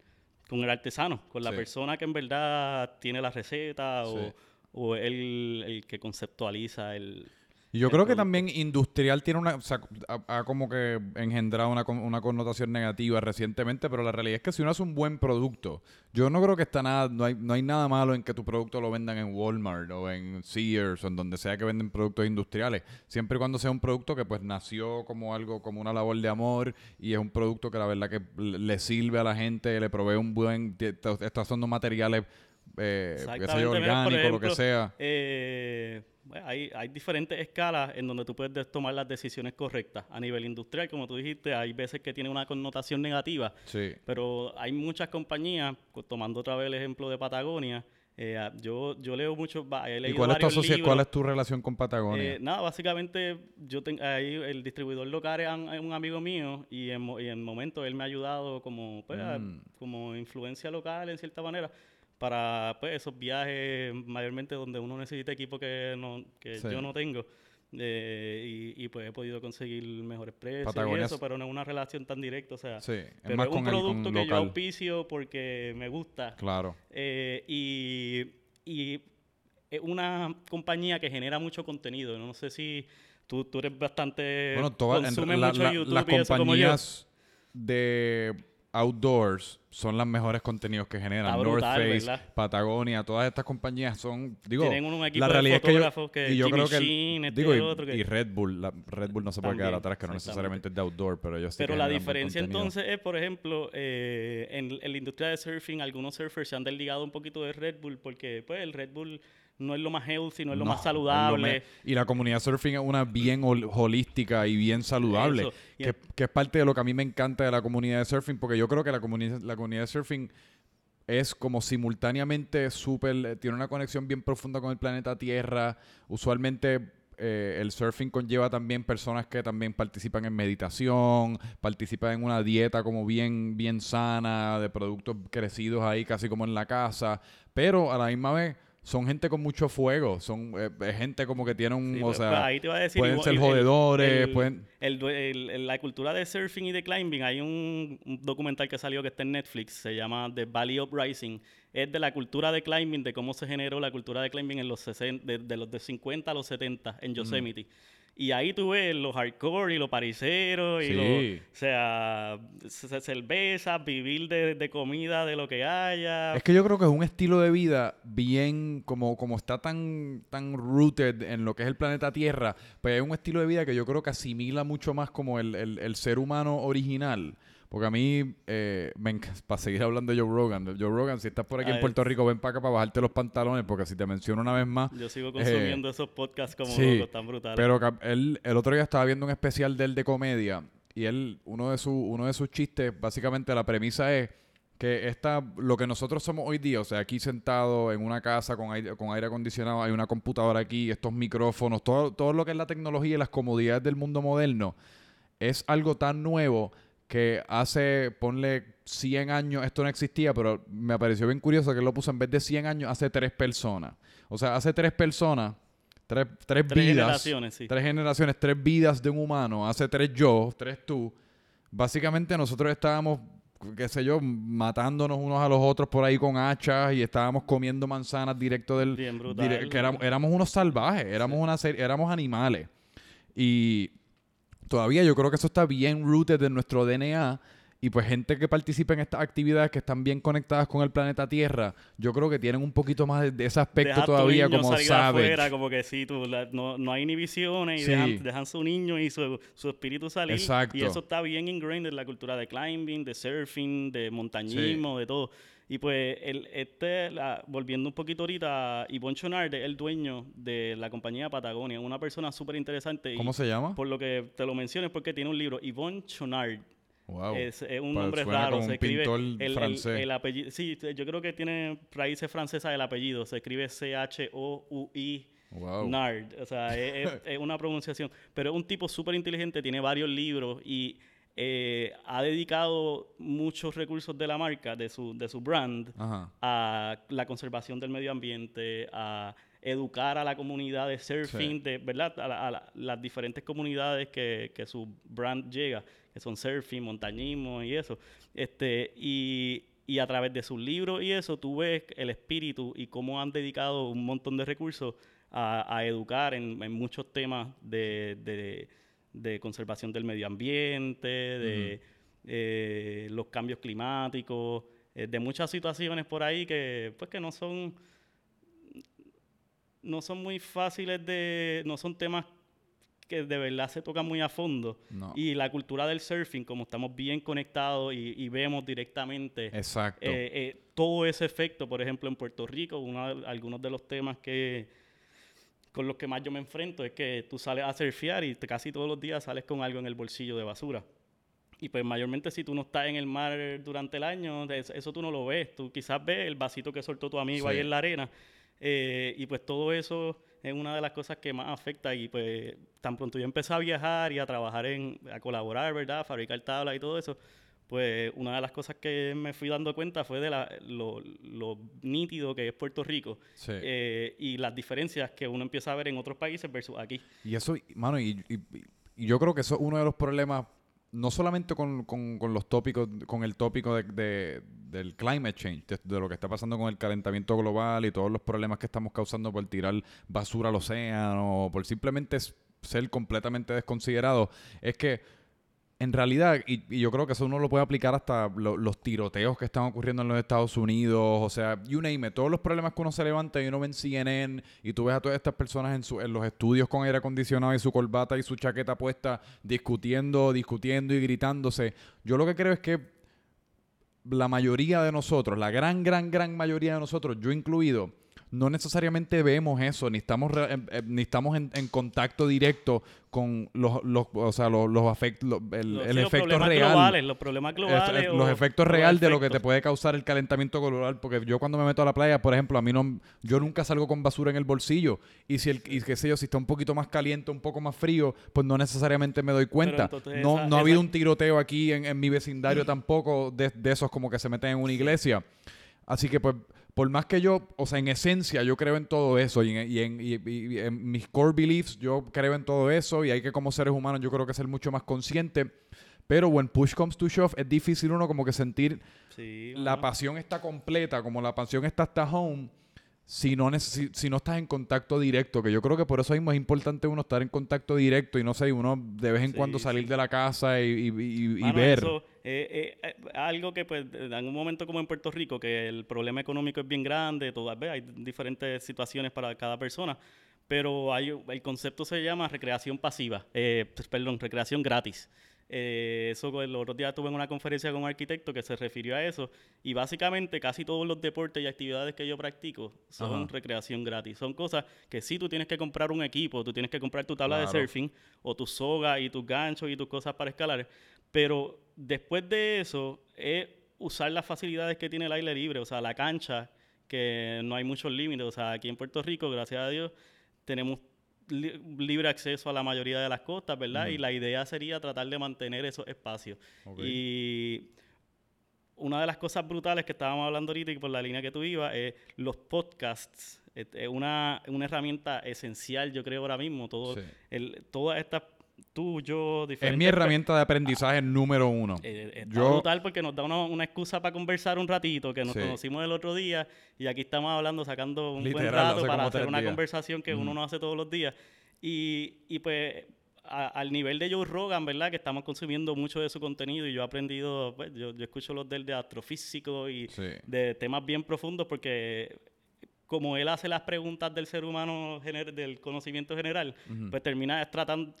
con el artesano, con la persona que en verdad tiene la receta o, o el, el que conceptualiza el, y yo creo que también industrial tiene una, o sea, ha, como que engendrado una, una, connotación negativa recientemente, pero la realidad es que si uno hace un buen producto, yo no creo que está nada, no hay, no hay nada malo en que tu producto lo vendan en Walmart o en Sears o en donde sea que venden productos industriales, siempre y cuando sea un producto que pues nació como algo, como una labor de amor y es un producto que la verdad que le sirve a la gente, le provee un buen, está usando materiales eh, orgánicos, lo que sea. Eh hay, hay, diferentes escalas en donde tú puedes tomar las decisiones correctas. A nivel industrial, como tú dijiste, hay veces que tiene una connotación negativa, sí. pero hay muchas compañías, tomando otra vez el ejemplo de Patagonia, eh, yo, yo leo mucho, he ¿Y cuál es, tu cuál es tu relación con Patagonia? Eh, nada, básicamente yo tengo ahí el distribuidor local es un amigo mío y en, y en momento él me ha ayudado como, pues, mm. como influencia local en cierta manera para pues, esos viajes mayormente donde uno necesita equipo que, no, que yo no tengo. Eh, y, pues he podido conseguir mejores precios y eso, pero no es una relación tan directa, o sea, sí, pero es, un producto que yo auspicio porque me gusta. Claro. Eh, y, y es una compañía que genera mucho contenido. No sé si tú, tú eres bastante... Bueno, todas las compañías de outdoors son los mejores contenidos que generan. North Face, Patagonia, todas estas compañías son, digo, Tienen un equipo la realidad de es que, que, y yo creo que, este digo, y, Red Bull, la, Red Bull no se puede quedar atrás, que no necesariamente es de outdoor, pero ellos Pero la diferencia entonces es, por ejemplo, eh, en, en, la industria de surfing, algunos surfers se han desligado un poquito de Red Bull porque, pues, el Red Bull no es lo más healthy, no es lo más saludable. y la comunidad surfing es una bien holística y bien saludable, que, es parte de lo que a mí me encanta de la comunidad de surfing, porque yo creo que la comunidad, la comunidad de surfing es como simultáneamente súper, tiene una conexión bien profunda con el planeta Tierra. Usualmente eh, el surfing conlleva también personas que también participan en meditación, participan en una dieta como bien, bien sana, de productos crecidos ahí casi como en la casa, pero a la misma vez son gente con mucho fuego, son eh, gente como que tiene un, Sí, o pues, sea, ahí te iba a decir, pueden ser jodedores, el- pueden... El la cultura de surfing y de climbing, hay un, un documental que salió que está en Netflix, se llama The Valley Uprising. Es de la cultura de climbing, de cómo se generó la cultura de climbing en los 60, de, de los de 50 a los 70 en Yosemite. Y ahí tú ves los hardcore y los pariseros y Sí. los, o sea, ce- cerveza, vivir de, de comida, de lo que haya. Es que yo creo que es un estilo de vida bien, como, como está tan, tan rooted en lo que es el planeta Tierra, pues es un estilo de vida que yo creo que asimila mucho más como el, el- el ser humano original. Porque a mí, eh, me para seguir hablando de Joe Rogan, Joe Rogan, si estás por aquí en. Puerto Rico, ven para acá para bajarte los pantalones, porque si te menciono una vez más, Yo sigo consumiendo esos podcasts como Eh, sí, locos, tan brutales. Pero él, el otro día estaba viendo un especial de él de comedia y él, uno de, su, uno de sus chistes, básicamente la premisa es que esta, lo que nosotros somos hoy día, o sea, aquí sentado en una casa con aire, con aire acondicionado, hay una computadora aquí, estos micrófonos, todo, todo lo que es la tecnología y las comodidades del mundo moderno, es algo tan nuevo que hace, ponle 100 años, esto no existía, pero me pareció bien curioso que él lo puso en vez de 100 años, hace tres personas. O sea, hace tres personas, tres, tres, Tres vidas. generaciones, sí. Tres generaciones, tres vidas de un humano, hace tres yo, tres tú. Básicamente nosotros estábamos, qué sé yo, matándonos unos a los otros por ahí con hachas y estábamos comiendo manzanas directo del... Bien brutal. dire- que éramos, éramos unos salvajes, éramos, una serie, éramos animales. Y todavía yo creo que eso está bien rooted en nuestro DNA. Y pues gente que participa en estas actividades que están bien conectadas con el planeta Tierra, yo creo que tienen un poquito más de, ese aspecto Deja a tu todavía niño como afuera, como que sí, tú, la- no, no hay inhibiciones y Sí. dejan, dejan su niño y su, su espíritu salir. Exacto. Y eso está bien ingrained en la cultura de climbing, de surfing, de montañismo, de todo. Y pues, el, este, la- volviendo un poquito ahorita, Yvonne Chonard es el dueño de la compañía Patagonia, una persona súper interesante. ¿Cómo se llama? Por lo que te lo menciono es porque tiene un libro, Yvonne Chonard. Wow. Es, es un Pa- nombre raro, como se un escribe pintor el, el- francés. el apellido. Sí, yo creo que tiene raíces francesas el apellido. Se escribe C-H-O-U-I. Wow. Nard, o sea, es, es- es una pronunciación. Pero es un tipo súper inteligente, tiene varios libros y eh, ha dedicado muchos recursos de la marca, de su, de su brand, Ajá. a la conservación del medio ambiente, a educar a la comunidad de surfing, Sí. de, ¿verdad? A, la- a la- las diferentes comunidades que, que su brand llega, que son surfing, montañismo y eso. Este, y, y a través de sus libros y eso, tú ves el espíritu y cómo han dedicado un montón de recursos a, a educar en, en muchos temas de, de- de conservación del medio ambiente, de eh, los cambios climáticos, eh, de muchas situaciones por ahí que, pues, que no son no son muy fáciles de, no son temas que de verdad se tocan muy a fondo. No. Y la cultura del surfing, como estamos bien conectados y, y vemos directamente Exacto. eh, eh, todo ese efecto, por ejemplo, en Puerto Rico, uno algunos de los temas que con los que más yo me enfrento es que tú sales a surfear y te- casi todos los días sales con algo en el bolsillo de basura. Y pues mayormente si tú no estás en el mar durante el año, eso, eso tú no lo ves. Tú quizás ves el vasito que soltó tu amigo ahí Sí. en la arena. eh, y pues todo eso es una de las cosas que más afecta. Y pues tan pronto yo empecé a viajar y a trabajar en, a colaborar, ¿verdad? A fabricar tablas y todo eso. Pues una de las cosas que me fui dando cuenta fue de la- lo, lo nítido que es Puerto Rico Sí. eh, y las diferencias que uno empieza a ver en otros países versus aquí. Y eso, mano, y, y- y yo creo que eso es uno de los problemas, no solamente con, con- con los tópicos, con el tópico de, de- del climate change, de, de lo que está pasando con el calentamiento global y todos los problemas que estamos causando por tirar basura al océano, o por simplemente ser completamente desconsiderado, es que en realidad, y, y yo creo que eso uno lo puede aplicar hasta lo- los tiroteos que están ocurriendo en los Estados Unidos, o sea, you name it, todos los problemas que uno se levanta y uno ve en CNN y tú ves a todas estas personas en, su, en los estudios con aire acondicionado y su corbata y su chaqueta puesta discutiendo, discutiendo y gritándose. Yo lo que creo es que la mayoría de nosotros, la gran, gran, gran mayoría de nosotros, yo incluido, no necesariamente vemos eso, ni estamos, re- em- em, ni estamos en, en contacto directo con los, los, o sea, los, los afect- lo- el, Los- el sí, efecto real. globales, los problemas Es- globales. es- o- los efectos real de lo que te puede causar el calentamiento global. Porque yo cuando me meto a la playa, por ejemplo, a mí no, yo nunca salgo con basura en el bolsillo. Y si el, y qué sé yo, si está un poquito más caliente, un poco más frío, pues no necesariamente me doy cuenta. entonces no esa- no ha habido esa- un tiroteo aquí en, en mi vecindario tampoco de, de esos como que se meten en una iglesia. Así que pues por más que yo, o sea, en esencia yo creo en todo eso y en, y en- y- y- en mis core beliefs yo creo en todo eso y hay que como seres humanos yo creo que ser mucho más consciente. Pero when push comes to shove es difícil uno como que sentir Sí, la pasión está completa, como la pasión está hasta home, si no, neces- si no estás en contacto directo, que yo creo que por eso mismo es importante uno estar en contacto directo y no sé, uno de vez en Sí, cuando salir sí. de la casa y, y- y- y Mano, ver. eso, eh, eh, eh, algo que pues en un momento como en Puerto Rico, que el problema económico es bien grande, todas, ¿ves? hay diferentes situaciones para cada persona, pero hay, el concepto se llama recreación pasiva, eh, pues, perdón, recreación gratis. Eh, eso pues, los otros días tuve una conferencia con un arquitecto que se refirió a eso y básicamente casi todos los deportes y actividades que yo practico son Ajá. recreación gratis. Son cosas que sí tú tienes que comprar un equipo, tú tienes que comprar tu tabla de Claro. surfing o tu soga y tus ganchos y tus cosas para escalar, pero después de eso es usar las facilidades que tiene el aire libre, o sea, la cancha, que no hay muchos límites, o sea, aquí en Puerto Rico, gracias a Dios, tenemos li- libre acceso a la mayoría de las costas, ¿verdad? Y la idea sería tratar de mantener esos espacios. Y una de las cosas brutales que estábamos hablando ahorita y por la línea que tú ibas, es los podcasts. Es es una, una herramienta esencial, yo creo, ahora mismo. Todo, Sí. el, todas estas, tú, yo, Es diferentes... mi herramienta de aprendizaje número uno. Eh, está Yo- brutal porque nos da una, una excusa para conversar un ratito, que nos Sí. conocimos el otro día y aquí estamos hablando, sacando un buen rato para hacer una días. conversación que uno no hace todos los días. Y, y pues a- al nivel de Joe Rogan, ¿verdad? Que estamos consumiendo mucho de su contenido y yo he aprendido, pues, yo, yo escucho los del de astrofísico y Sí. de temas bien profundos porque como él hace las preguntas del ser humano del conocimiento general, pues termina tratando,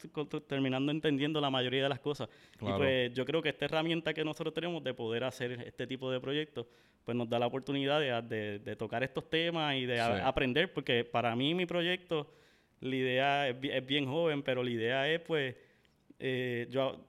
terminando entendiendo la mayoría de las cosas. Claro. Y pues yo creo que esta herramienta que nosotros tenemos de poder hacer este tipo de proyectos, pues nos da la oportunidad de, de- de tocar estos temas y de a- aprender, porque para mí mi proyecto, la idea es, es bien joven, pero la idea es pues, eh, yo,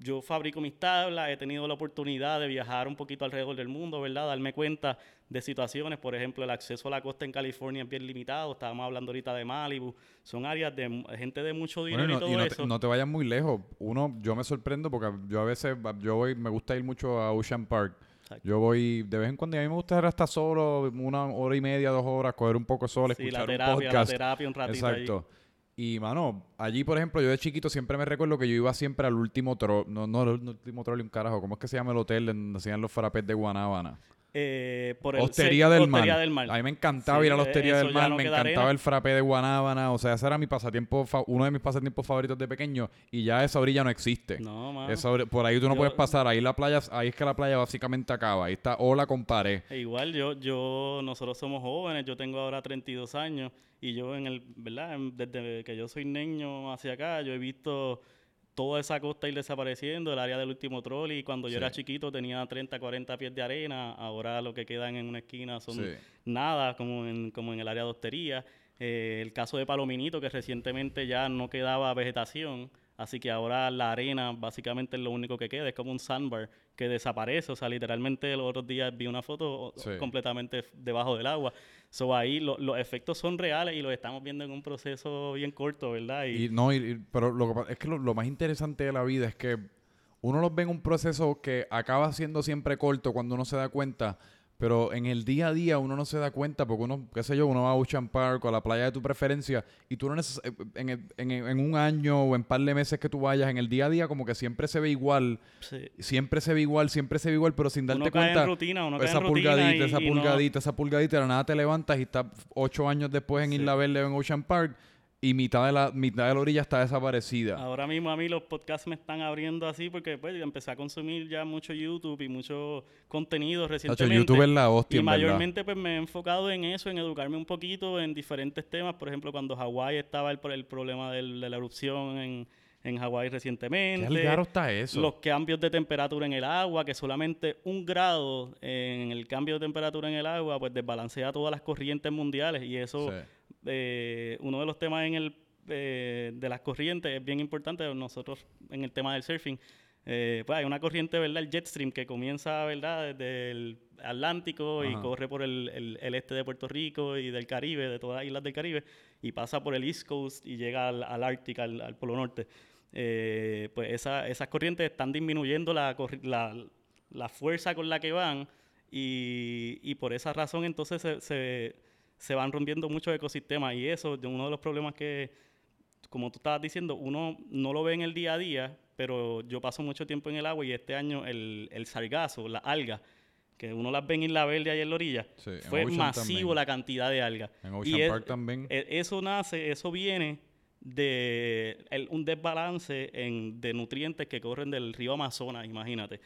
yo fabrico mis tablas, he tenido la oportunidad de viajar un poquito alrededor del mundo, ¿verdad? Darme cuenta de situaciones, por ejemplo, el acceso a la costa en California es bien limitado, estábamos hablando ahorita de Malibu, son áreas de gente de mucho dinero Bueno, y todo y no eso. te, no te vayas muy lejos. Uno, yo me sorprendo porque yo a veces, yo voy, me gusta ir mucho a Ocean Park. Exacto. Yo voy de vez en cuando, y a mí me gusta estar solo, una hora y media, dos horas, coger un poco de sol, Sí, escuchar la un terapia, la podcast. terapia un ratito ahí. Exacto. Y, mano, allí, por ejemplo, yo de chiquito siempre me recuerdo que yo iba siempre al último troll, no, no, el último troll, un carajo, ¿cómo es que se llama el hotel donde hacían los frappés de Guanábana? Eh, por el Hostería del, Hostería Mar. del Mar. A mí me encantaba Sí, ir a la Hostería del Mar, no me encantaba arena. el frappé de Guanábana, o sea, ese era mi pasatiempo, uno de mis pasatiempos favoritos de pequeño, y ya esa orilla no existe. No, mano. Esa ori- por ahí tú no Yo- puedes pasar, ahí la playa, ahí es que la playa básicamente acaba, ahí está ola con pared. Igual yo, yo, nosotros somos jóvenes, yo tengo ahora 32 años y yo en el, ¿verdad? Desde que yo soy niño hacia acá, yo he visto toda esa costa ir desapareciendo, el área del último troll y cuando yo era chiquito tenía 30, 40 pies de arena, ahora lo que quedan en una esquina son Sí. nada, como en, como en el área de hostería. Eh, el caso de Palominito, que recientemente ya no quedaba vegetación, así que ahora la arena básicamente es lo único que queda, es como un sandbar que desaparece, o sea, literalmente los otros días vi una foto Sí. completamente debajo del agua. So ahí lo- los efectos son reales y los estamos viendo en un proceso bien corto, ¿verdad? Y, Y no, y- pero lo que es que lo, lo más interesante de la vida es que uno los ve en un proceso que acaba siendo siempre corto cuando uno se da cuenta, pero en el día a día uno no se da cuenta porque uno, qué sé yo, uno va a Ocean Park o a la playa de tu preferencia y tú no neces- eh, en, el- en, en un año o en par de meses que tú vayas, en el día a día como que siempre se ve igual, sí. siempre se ve igual, siempre se ve igual, pero sin darte Uno cae en cuenta rutina, uno cae esa en rutina pulgadita, y- esa y no- pulgadita, esa pulgadita, de la nada te levantas y estás ocho años después en Sí. Isla Verde o en Ocean Park y mitad de la mitad de la orilla está desaparecida. Ahora mismo a mí los podcasts me están abriendo así porque pues empecé a consumir ya mucho YouTube y mucho contenido recientemente. YouTube es la hostia, y en verdad. mayormente pues me he enfocado en eso, en educarme un poquito en diferentes temas. Por ejemplo, cuando Hawái estaba el, el problema del- de la erupción en, en Hawái ¿Qué recientemente. algaro está eso? Los cambios de temperatura en el agua, que solamente un grado en el cambio de temperatura en el agua, pues desbalancea todas las corrientes mundiales. Y eso, Sí. Eh, uno de los temas en el, eh, de las corrientes es bien importante. Nosotros, en el tema del surfing, eh, pues hay una corriente, ¿verdad? El jet stream que comienza, ¿verdad? Desde el Atlántico y corre por el, el- el este de Puerto Rico y del Caribe, de todas las islas del Caribe, y pasa por el East Coast y llega al, al Ártico, al, al Polo Norte. Pues esa- esas corrientes están disminuyendo la, la, la fuerza con la que van Y, y por esa razón entonces se, se, se van rompiendo muchos ecosistemas y eso es uno de los problemas que, como tú estabas diciendo, uno no lo ve en el día a día, pero yo paso mucho tiempo en el agua y este año el, el sargazo, la alga, que uno las ve en Isla Verde ahí en la orilla, Sí, en fue Ocean masivo también. la cantidad de algas. En Y Ocean es- Park también. e- Eso nace, eso viene de el- un desbalance en, de nutrientes que corren del río Amazonas, imagínate.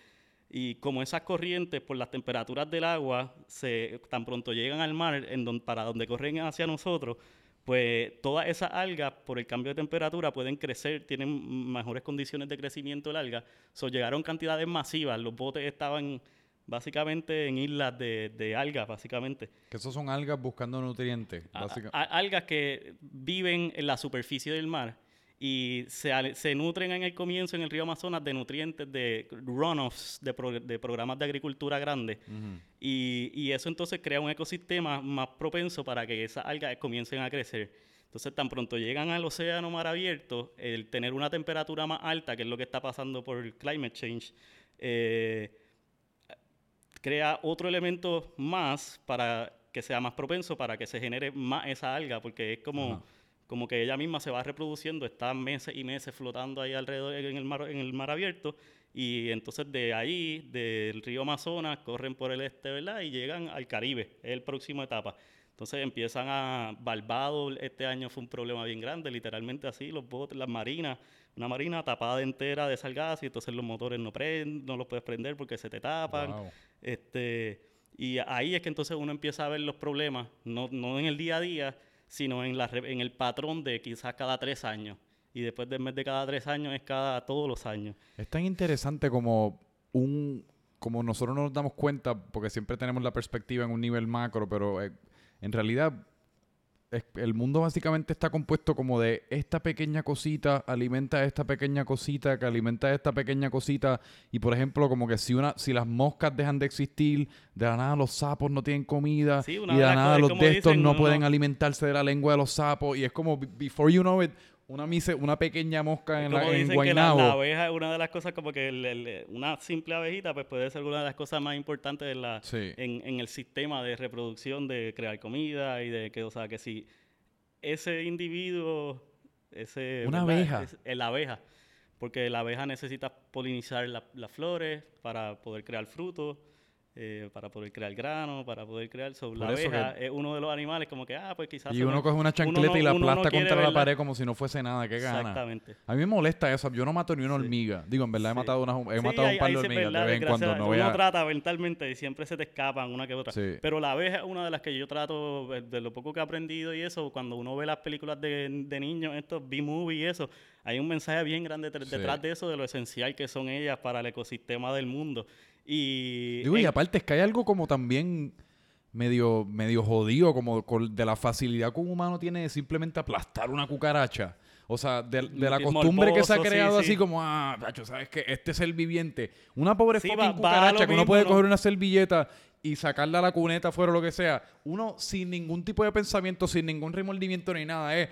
Y como esas corrientes, por las temperaturas del agua, se, tan pronto llegan al mar, en don- para donde corren hacia nosotros, pues todas esas algas, por el cambio de temperatura, pueden crecer, tienen mejores condiciones de crecimiento del alga. So, llegaron cantidades masivas, los botes estaban básicamente en islas de, de algas, básicamente. Que esos son algas buscando nutrientes. A- básica- a- algas que viven en la superficie del mar y se, se nutren en el comienzo en el río Amazonas de nutrientes de runoffs de, pro- de programas de agricultura grandes Ujú. y, y eso entonces crea un ecosistema más propenso para que esas algas comiencen a crecer. Entonces, tan pronto llegan al océano mar abierto, el tener una temperatura más alta, que es lo que está pasando por el climate change, eh, crea otro elemento más para que sea más propenso para que se genere más esa alga, porque es como, Ajá. Como que ella misma se va reproduciendo, está meses y meses flotando ahí alrededor en el mar, en el mar abierto, y entonces de ahí, del río Amazonas, corren por el este, ¿verdad? Y llegan al Caribe, es el próximo etapa. Entonces empiezan a... Barbados este año fue un problema bien grande, literalmente así, los botes, las marinas, una marina tapada entera de salgas y entonces los motores no prenden, no los puedes prender porque se te tapan. Wow. Este, y ahí es que entonces uno empieza a ver los problemas, no, no en el día a día, sino en, la, en el patrón de quizás cada tres años. Y después del mes de cada tres años es cada todos los años. Es tan interesante como un como nosotros no nos damos cuenta porque siempre tenemos la perspectiva en un nivel macro, pero eh, en realidad el mundo básicamente está compuesto como de esta pequeña cosita alimenta a esta pequeña cosita que alimenta a esta pequeña cosita. Y por ejemplo como que si una si las moscas dejan de existir de la nada los sapos no tienen comida Sí, y de la nada los de estos no uno- pueden alimentarse de la lengua de los sapos. Y es como be- before you know it una mise- una pequeña mosca en, la, Como en dicen que la, Guaynabo la abeja es una de las cosas, como que el- el- una simple abejita, pues puede ser una de las cosas más importantes de la, Sí. en, en el sistema de reproducción, de crear comida y de que, o sea, que si ese individuo, ese... Una ¿verdad? abeja. Es- es la abeja, porque la abeja necesita polinizar la- las flores para poder crear frutos, eh, para poder crear grano, para poder crear... so, la abeja es uno de los animales como que, ah, pues quizás... Y uno coge una chancleta no- y la no aplasta contra la pared como si no fuese nada. Qué gana. Exactamente. A mí me molesta eso. Yo no mato ni una Sí. hormiga. Digo, en verdad he matado, una, he Sí, matado un par de hormigas verdad, de vez en cuando. No Uno a... trata mentalmente y siempre se te escapan una que otra. Sí. Pero la abeja es una de las que yo trato, eh, de lo poco que he aprendido y eso, cuando uno ve las películas de, de niños, estos B-movie y eso, hay un mensaje bien grande detrás de eso, de lo esencial que son ellas para el ecosistema del mundo. Y, Digo, y aparte es que hay algo como también medio, medio jodido, como de la facilidad que un humano tiene de simplemente aplastar una cucaracha. O sea, de, de la costumbre que se ha creado sí. así como, ah, tacho, ¿sabes qué? Este es el viviente. Una pobre Sí, fucking va- cucaracha que uno puede ¿no? coger una servilleta y sacarla a la cuneta fuera o lo que sea. Uno sin ningún tipo de pensamiento, sin ningún remordimiento ni nada, es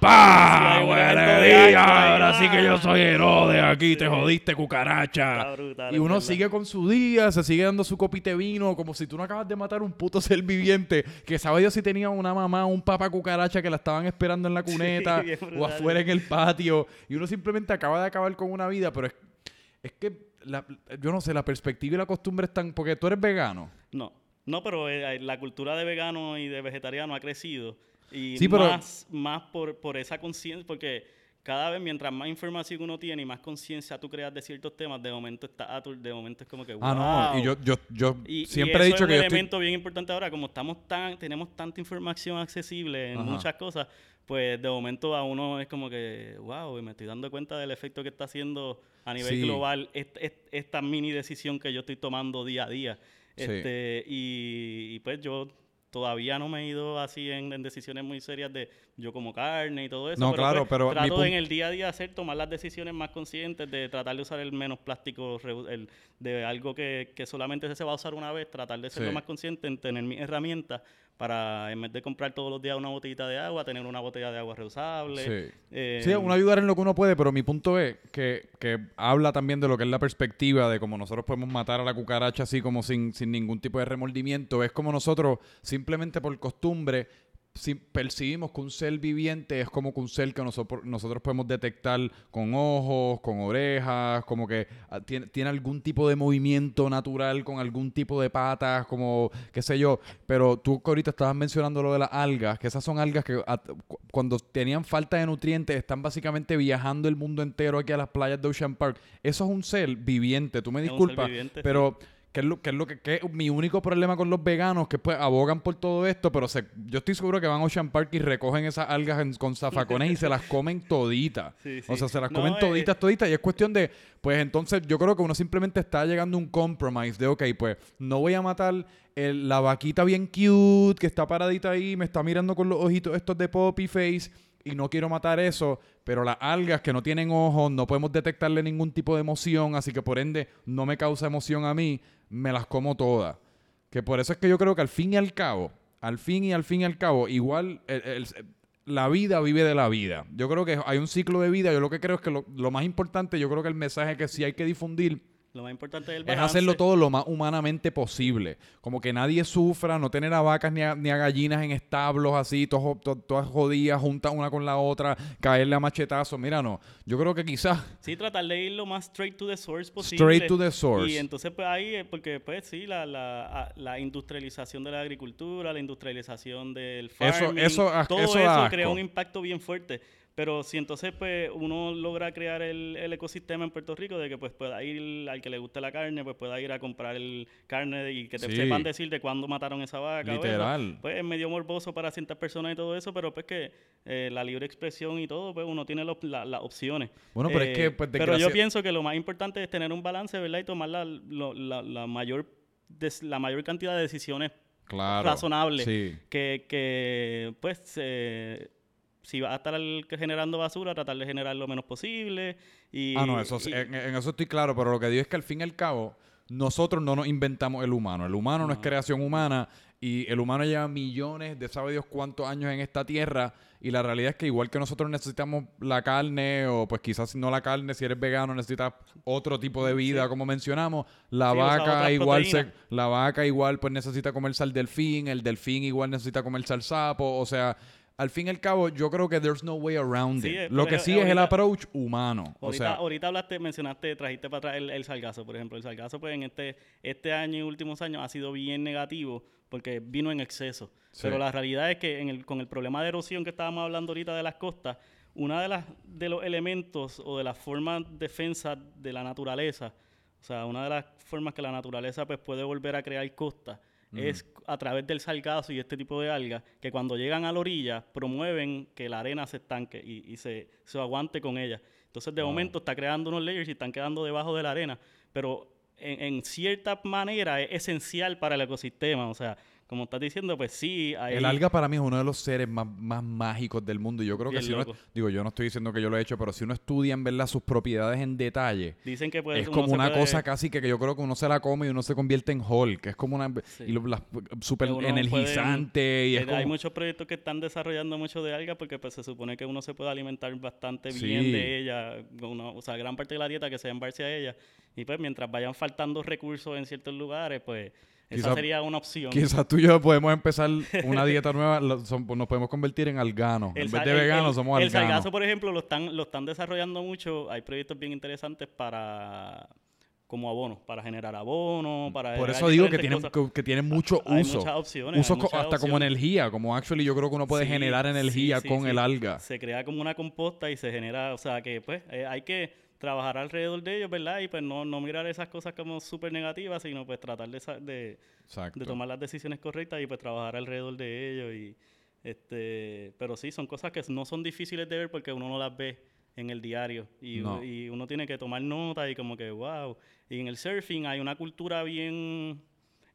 ¡Pah! ahí, Ahora sí que yo soy Herodes aquí, te jodiste, cucaracha. Brutal, Y uno sigue con su día, se sigue dando su copita de vino, como si tú no acabas de matar un puto (laughs) ser viviente, que sabe Dios si tenía una mamá o un papá cucaracha que la estaban esperando en la (laughs) cuneta o afuera en el patio, y uno simplemente acaba de acabar con una vida, pero es, es que, la- yo no sé, la perspectiva y la costumbre están, porque tú eres vegano. No, no, pero eh, la cultura de vegano y de vegetariano ha crecido. Y Sí, pero- más, más por, por esa conciencia, porque cada vez mientras más información uno tiene y más conciencia tú creas de ciertos temas, de momento está de momento es como que Ah, no, wow. y yo, yo, yo Y- y siempre he eso dicho es que un yo estoy- elemento bien importante ahora, como estamos tan, tenemos tanta información accesible en Ajá. muchas cosas, pues de momento a uno es como que, wow, me estoy dando cuenta del efecto que está haciendo a nivel Sí. global est- est- esta mini decisión que yo estoy tomando día a día. Sí. Este, y, y pues yo todavía no me he ido así en, en decisiones muy serias de yo como carne y todo eso. No, claro, pues, pero trato en el día a día hacer, tomar las decisiones más conscientes de tratar de usar el menos plástico, el- de algo que, que solamente se va a usar una vez, tratar de ser Sí. lo más consciente en tener mis herramientas para en vez de comprar todos los días una botellita de agua, tener una botella de agua reusable. Sí. Eh, Sí, uno ayudar en lo que uno puede, pero mi punto es que, que habla también de lo que es la perspectiva de cómo nosotros podemos matar a la cucaracha así como sin, sin ningún tipo de remordimiento. Es como nosotros, simplemente por costumbre, si percibimos que un ser viviente es como que un ser que nosotros, nosotros podemos detectar con ojos, con orejas, como que ah, tiene, tiene algún tipo de movimiento natural, con algún tipo de patas, como qué sé yo. Pero tú que ahorita estabas mencionando lo de las algas, que esas son algas que ah, cu- cuando tenían falta de nutrientes están básicamente viajando el mundo entero aquí a las playas de Ocean Park. Eso es un ser viviente, tú me disculpas, pero... ¿Qué es, lo, qué es lo que qué es mi único problema con los veganos? Que pues abogan por todo esto, pero se, yo estoy seguro que van a Ocean Park y recogen esas algas en- con zafacones y se las comen toditas. (laughs) Sí, O sea, se las No, comen eh, toditas, toditas. Y es cuestión de, pues entonces yo creo que uno simplemente está llegando a un compromise de, ok, pues no voy a matar el- la vaquita bien cute que está paradita ahí, me está mirando con los ojitos estos de Poppy Face y no quiero matar eso, pero las algas que no tienen ojos, no podemos detectarle ningún tipo de emoción, así que por ende no me causa emoción a mí, me las como todas. Que por eso es que yo creo que al fin y al cabo, al fin y al fin y al cabo, igual la vida vive de la vida. Yo creo que hay un ciclo de vida. Yo lo que creo es que lo, lo más importante, yo creo que el mensaje que sí hay que difundir Lo más importante es hacerlo todo lo más humanamente posible. Como que nadie sufra, no tener a vacas ni a, ni a gallinas en establos así, to- to- todas jodidas, juntas una con la otra, caerle a machetazos. Mira, no. Yo creo que quizás Sí, tratar de ir lo más straight to the source posible. straight to the source. Y entonces, pues ahí, eh, porque pues sí, la, la, la industrialización de la agricultura, la industrialización del Eso- farming, eso a- todo eso eso, crea un impacto bien fuerte. Pero si entonces pues uno logra crear el, el ecosistema en Puerto Rico de que pues pueda ir al que le guste la carne, pues pueda ir a comprar el carne y que te Sí. sepan decir de cuándo mataron esa vaca. Literal. pues es medio morboso para ciertas personas y todo eso, pero pues que eh, la libre expresión y todo, pues uno tiene la- las opciones. Bueno, pero es Eh, que, pues, pero yo pienso que lo más importante es tener un balance, ¿verdad? Y tomar la, lo- la, la mayor, des- la mayor cantidad de decisiones claro, razonables. Sí. Que, que, pues, eh, si vas a estar generando basura, tratar de generar lo menos posible. Y, Ah, no, eso, y- en, en eso estoy claro, pero lo que digo es que al fin y al cabo, nosotros no nos inventamos el humano. El humano no, es creación humana y el humano lleva millones de sabe Dios cuántos años en esta tierra y la realidad es que igual que nosotros necesitamos la carne o pues quizás no la carne, si eres vegano necesitas otro tipo de vida, Sí. como mencionamos, la Sí, vaca igual se, la vaca igual pues necesita comerse al delfín, el delfín igual necesita comerse al sapo, o sea, al fin y al cabo, yo creo que there's no way around it. eh, Lo que sí es el approach humano. O Ahorita, sea, ahorita hablaste, mencionaste, trajiste para atrás el, el salgazo, por ejemplo. El salgazo, pues, en este, este año y últimos años ha sido bien negativo porque vino en exceso. Sí. Pero la realidad es que en el, con el problema de erosión que estábamos hablando ahorita de las costas, una de las de los elementos o de las formas defensa de la naturaleza, o sea, una de las formas que la naturaleza pues puede volver a crear costas es a través del salgazo y este tipo de algas que cuando llegan a la orilla promueven que la arena se estanque y, y se, se aguante con ella. Entonces de Wow. momento está creando unos layers y están quedando debajo de la arena, pero en, en cierta manera es esencial para el ecosistema, o sea, como estás diciendo, pues sí, hay... El alga para mí es uno de los seres más, más mágicos del mundo. Y yo creo que si uno, digo, yo no estoy diciendo que yo lo he hecho, pero si uno estudia en verdad sus propiedades en detalle, Dicen que pues, es uno como se una puede- cosa casi que, que yo creo que uno se la come y uno se convierte en Hulk, que es como una Sí. y lo- uno energizante y es Hay como- muchos proyectos que están desarrollando mucho de algas porque pues se supone que uno se puede alimentar bastante Sí. bien de ella, uno- o sea, gran parte de la dieta que sea en base a ella. Y pues mientras vayan faltando recursos en ciertos lugares, pues esa Quizá- sería una opción. Quizás tú y yo podemos empezar una dieta nueva, lo- son- nos podemos convertir en alganos. En vez de veganos, el- somos El alganos. salgazo, por ejemplo, lo están, lo están desarrollando mucho. Hay proyectos bien interesantes para como abono, para generar abono, para Por eso digo que tienen, que, que tienen mucho Hay uso. muchas opciones. Uso hay co- muchas hasta como energía, como actually yo creo que uno puede Sí, generar energía sí, sí, con el alga. Se crea como una composta y se genera, o sea que pues eh, hay que trabajar alrededor de ellos, ¿verdad? Y pues no, no mirar esas cosas como súper negativas, sino pues tratar de, de, de tomar las decisiones correctas y pues trabajar alrededor de ellos. Y, este, pero sí, son cosas que no son difíciles de ver porque uno no las ve en el diario y, No. y uno tiene que tomar nota y como que wow. Y en el surfing hay una cultura bien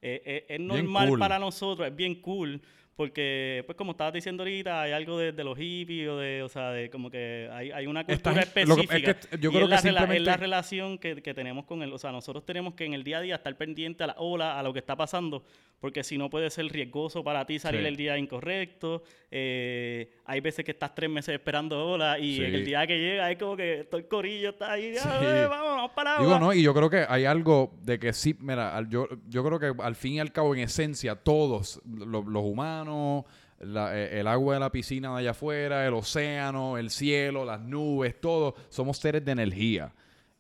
eh, eh, es normal cool. para nosotros, es bien cool. Porque, pues como estabas diciendo ahorita, hay algo de, de los hippies o de, o sea, de como que hay, hay una cultura que- es que específica. yo y creo es la, que rela- es la relación que, que tenemos con él. O sea, nosotros tenemos que en el día a día estar pendiente a la ola, a lo que está pasando, porque si no puede ser riesgoso para ti salir Sí. el día incorrecto. Eh, hay veces que estás tres meses esperando ola y Sí. en el día que llega es como que todo el corillo está ahí, Sí. "Ah, vamos, vamos para el Digo, agua". no, y yo creo que hay algo de que sí, mira, yo, yo creo que al fin y al cabo, en esencia, todos, lo- los humanos, eh, el agua de la piscina de allá afuera, el océano, el cielo, las nubes, todos, somos seres de energía.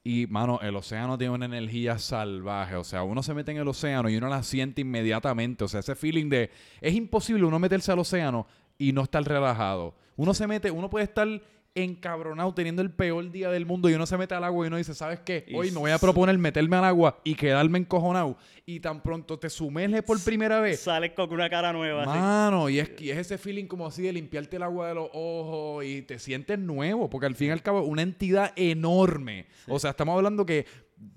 Y, mano, el océano tiene una energía salvaje. O sea, uno se mete en el océano y uno la siente inmediatamente. O sea, ese feeling de... Es imposible uno meterse al océano y no estar relajado. Uno se mete, uno puede estar encabronado teniendo el peor día del mundo y uno se mete al agua y uno dice, ¿sabes qué? Hoy me voy a proponer meterme al agua y quedarme encojonado. Y tan pronto te sumerges por primera vez. Sales con una cara nueva. así. Mano, y es, y es ese feeling como así de limpiarte el agua de los ojos y te sientes nuevo, porque al fin y al cabo una entidad enorme. O sea, estamos hablando que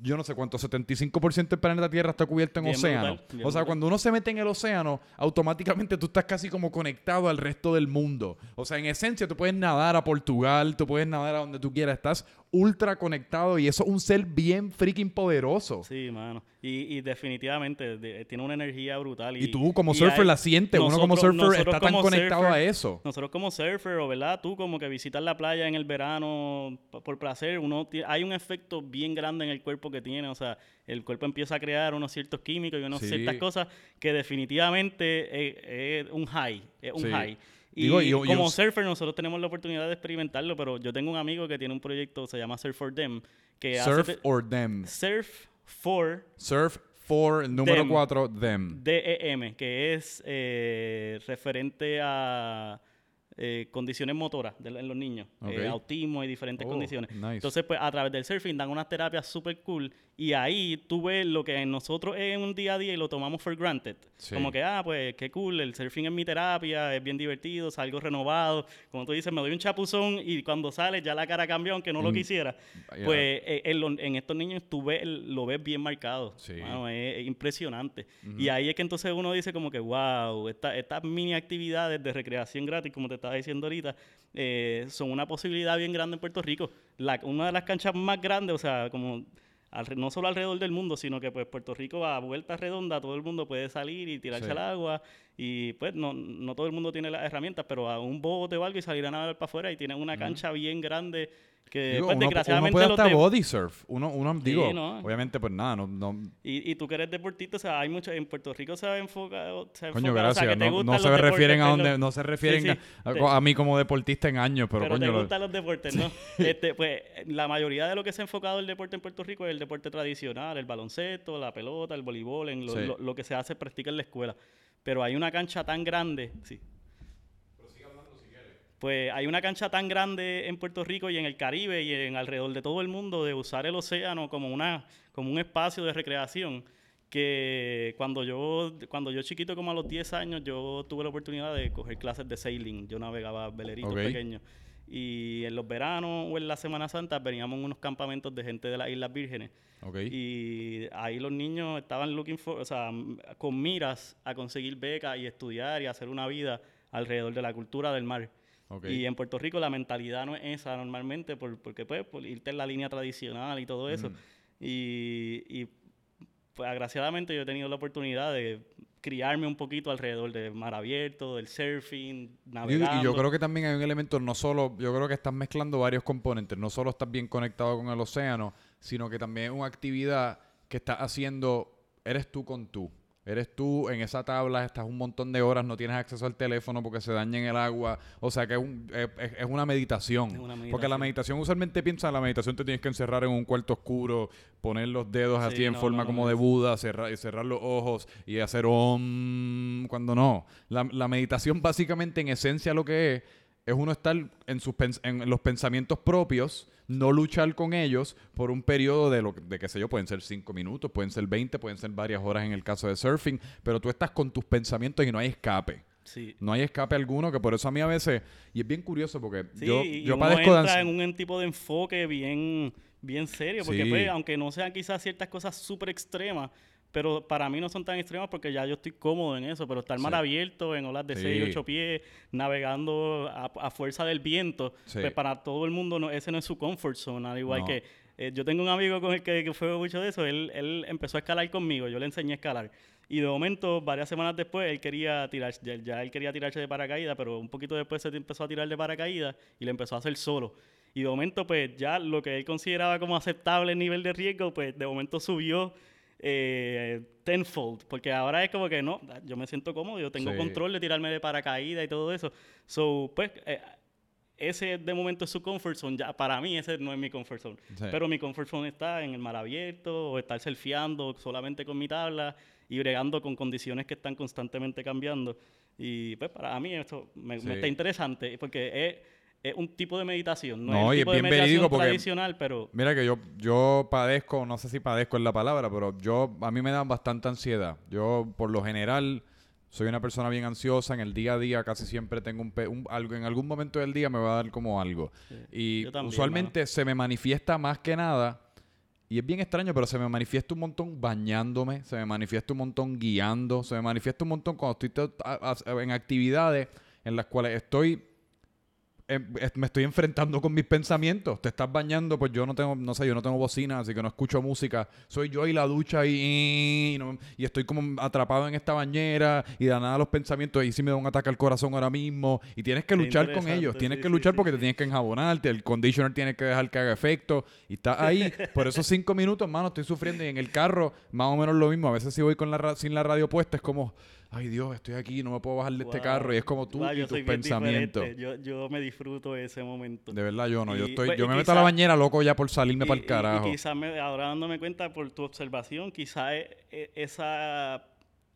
yo no sé cuánto, 75% del planeta Tierra está cubierto en Bien océano. brutal, o sea, brutal. cuando uno se mete en el océano, automáticamente tú estás casi como conectado al resto del mundo. O sea, en esencia tú puedes nadar a Portugal, tú puedes nadar a donde tú quieras, estás ultra conectado y eso es un ser bien freaking poderoso. Sí, mano. Y, y definitivamente de- tiene una energía brutal. Y, Y tú como y surfer hay- la sientes, uno como surfer está tan como conectado surfer- a eso. Nosotros como surfer, o verdad, tú como que visitas la playa en el verano por placer, uno hay un efecto bien grande en el cuerpo que tiene, o sea, el cuerpo empieza a crear unos ciertos químicos y unas Sí. ciertas cosas que definitivamente es, es un high, es un Sí. high. Y Digo, y- y como un- surfer nosotros tenemos la oportunidad de experimentarlo, pero yo tengo un amigo que tiene un proyecto, se llama Surf for Them, que hace Surf te- or them. Surf for Surf for número Them. 4, them. DEM, que es eh, referente a eh, condiciones motoras de en los niños, eh, autismo y diferentes Oh, condiciones. nice. Entonces, pues a través del surfing dan unas terapias súper cool y ahí tú ves lo que nosotros es un día a día y lo tomamos for granted. Sí. Como que, ah, pues qué cool, el surfing es mi terapia, es bien divertido, salgo renovado. Como tú dices, me doy un chapuzón y cuando sale ya la cara cambió, aunque no lo Mm, quisiera. Pues eh, en, estos niños tú ves, lo ves bien marcado. Sí. Es, es impresionante. Y ahí es que entonces uno dice como que, wow, esta- estas mini actividades de recreación gratis, como te estaba diciendo ahorita, eh, son una posibilidad bien grande en Puerto Rico. La- una de las canchas más grandes, o sea, como alre- no solo alrededor del mundo, sino que pues Puerto Rico a vuelta redonda, todo el mundo puede salir y tirarse Sí. al agua y pues no, no todo el mundo tiene las herramientas, pero a un bote o algo y salir a nadar para afuera y tienen una cancha bien grande que Digo, pues uno, uno desgraciadamente puede los hasta body surf. Uno, uno digo, no. obviamente, pues nada, no, no, Y, y tú que eres deportista, o sea, hay mucho, en Puerto Rico se ha enfocado, se Coño, enfocado, o sea, gracias. que te no, no se refieren a donde, no se refieren Sí, sí, a, te- a mí como deportista en años, pero, pero, coño, te lo- gustan los deportes, ¿no? (laughs) Este, pues la mayoría de lo que se ha enfocado el deporte en Puerto Rico es el deporte tradicional, el baloncesto, la pelota, el voleibol, en lo, lo- lo que se hace, practica en la escuela. Pero hay una cancha tan grande, sí. Pues hay una cancha tan grande en Puerto Rico y en el Caribe y en alrededor de todo el mundo de usar el océano como una como un espacio de recreación que cuando yo cuando yo chiquito como a los 10 años yo tuve la oportunidad de coger clases de sailing, yo navegaba veleritos Ok. pequeños y en los veranos o en la Semana Santa veníamos a unos campamentos de gente de las Islas Vírgenes Y ahí los niños estaban looking for, o sea, con miras a conseguir becas y estudiar y hacer una vida alrededor de la cultura del mar. Y en Puerto Rico la mentalidad no es esa normalmente, por- porque pues por irte en la línea tradicional y todo eso. Y, y, pues agraciadamente yo he tenido la oportunidad de criarme un poquito alrededor del mar abierto, del surfing, navegando. Y yo creo que también hay un elemento, no solo, yo creo que estás mezclando varios componentes, no solo estás bien conectado con el océano, sino que también es una actividad que estás haciendo, eres tú con tú. Eres tú en esa tabla, estás un montón de horas, no tienes acceso al teléfono porque se daña en el agua. O sea que es, un- es- es- es una, meditación. Es una Porque la meditación. usualmente piensa, la meditación te tienes que encerrar en un cuarto oscuro, poner los dedos Sí, así en no, forma no, como no. de Buda, cerrar, y cerrar los ojos y hacer om cuando no. La, la meditación básicamente en esencia lo que es es uno estar en, sus en los pensamientos propios, no luchar con ellos por un periodo de, lo, de qué sé yo, pueden ser 5 minutos, pueden ser 20, pueden ser varias horas en el caso de surfing, pero tú estás con tus pensamientos y no hay escape. Sí. No hay escape alguno, que por eso a mí a veces, y es bien curioso porque Sí, yo, y yo uno padezco de entra en un tipo de enfoque bien, bien serio, porque Sí. pues, aunque no sean quizás ciertas cosas súper extremas, pero para mí no son tan extremos porque ya yo estoy cómodo en eso, pero estar mar abierto en olas de 6 y 8 pies, navegando a, fuerza del viento, pues para todo el mundo no, ese no es su comfort zone, al igual que eh, yo tengo un amigo con el que, fue mucho de eso, él, él empezó a escalar conmigo, yo le enseñé a escalar. Y de momento, varias semanas después, él quería tirar, ya, él quería tirarse de paracaídas, pero un poquito después se empezó a tirar de paracaídas y le empezó a hacer solo. Y de momento, pues ya lo que él consideraba como aceptable nivel de riesgo, pues de momento subió eh, tenfold, porque ahora es como que no, yo me siento cómodo, yo tengo control de tirarme de paracaídas y todo eso. So, pues, eh, ese de momento es su comfort zone. Ya, para mí ese no es mi comfort zone. Pero mi comfort zone está en el mar abierto o estar surfeando solamente con mi tabla y bregando con condiciones que están constantemente cambiando. Y pues para mí esto me, está interesante porque es es un tipo de meditación. No, es, tipo de meditación tradicional, pero... Mira que yo, yo padezco, no sé si padezco es la palabra, pero yo, a mí me da bastante ansiedad. Yo, por lo general, soy una persona bien ansiosa. En el día a día casi siempre tengo un, algo, en algún momento del día me va a dar como algo. Y usualmente se me manifiesta más que nada... Y es bien extraño, pero se me manifiesta un montón bañándome, se me manifiesta un montón guiando, se me manifiesta un montón cuando estoy en actividades en las cuales estoy me estoy enfrentando con mis pensamientos. Te estás bañando, pues yo no tengo, no sé, yo no tengo bocina, así que no escucho música. Soy yo y la ducha y, y, estoy como atrapado en esta bañera y de nada los pensamientos y si me da un ataque al corazón ahora mismo y tienes que luchar con ellos. Tienes que luchar porque te tienes que enjabonarte, el conditioner tiene que dejar que haga efecto y estás ahí. Por esos cinco minutos, mano, estoy sufriendo y en el carro más o menos lo mismo. A veces si voy con la sin la radio puesta es como ay Dios, estoy aquí, no me puedo bajar de este carro. Y es como tú y tus pensamientos. Yo, yo, me disfruto ese momento. De verdad, yo no. yo estoy, pues, yo me meto a la bañera loco ya por salirme para el carajo. Y, quizás ahora dándome cuenta por tu observación, quizás e, e, esa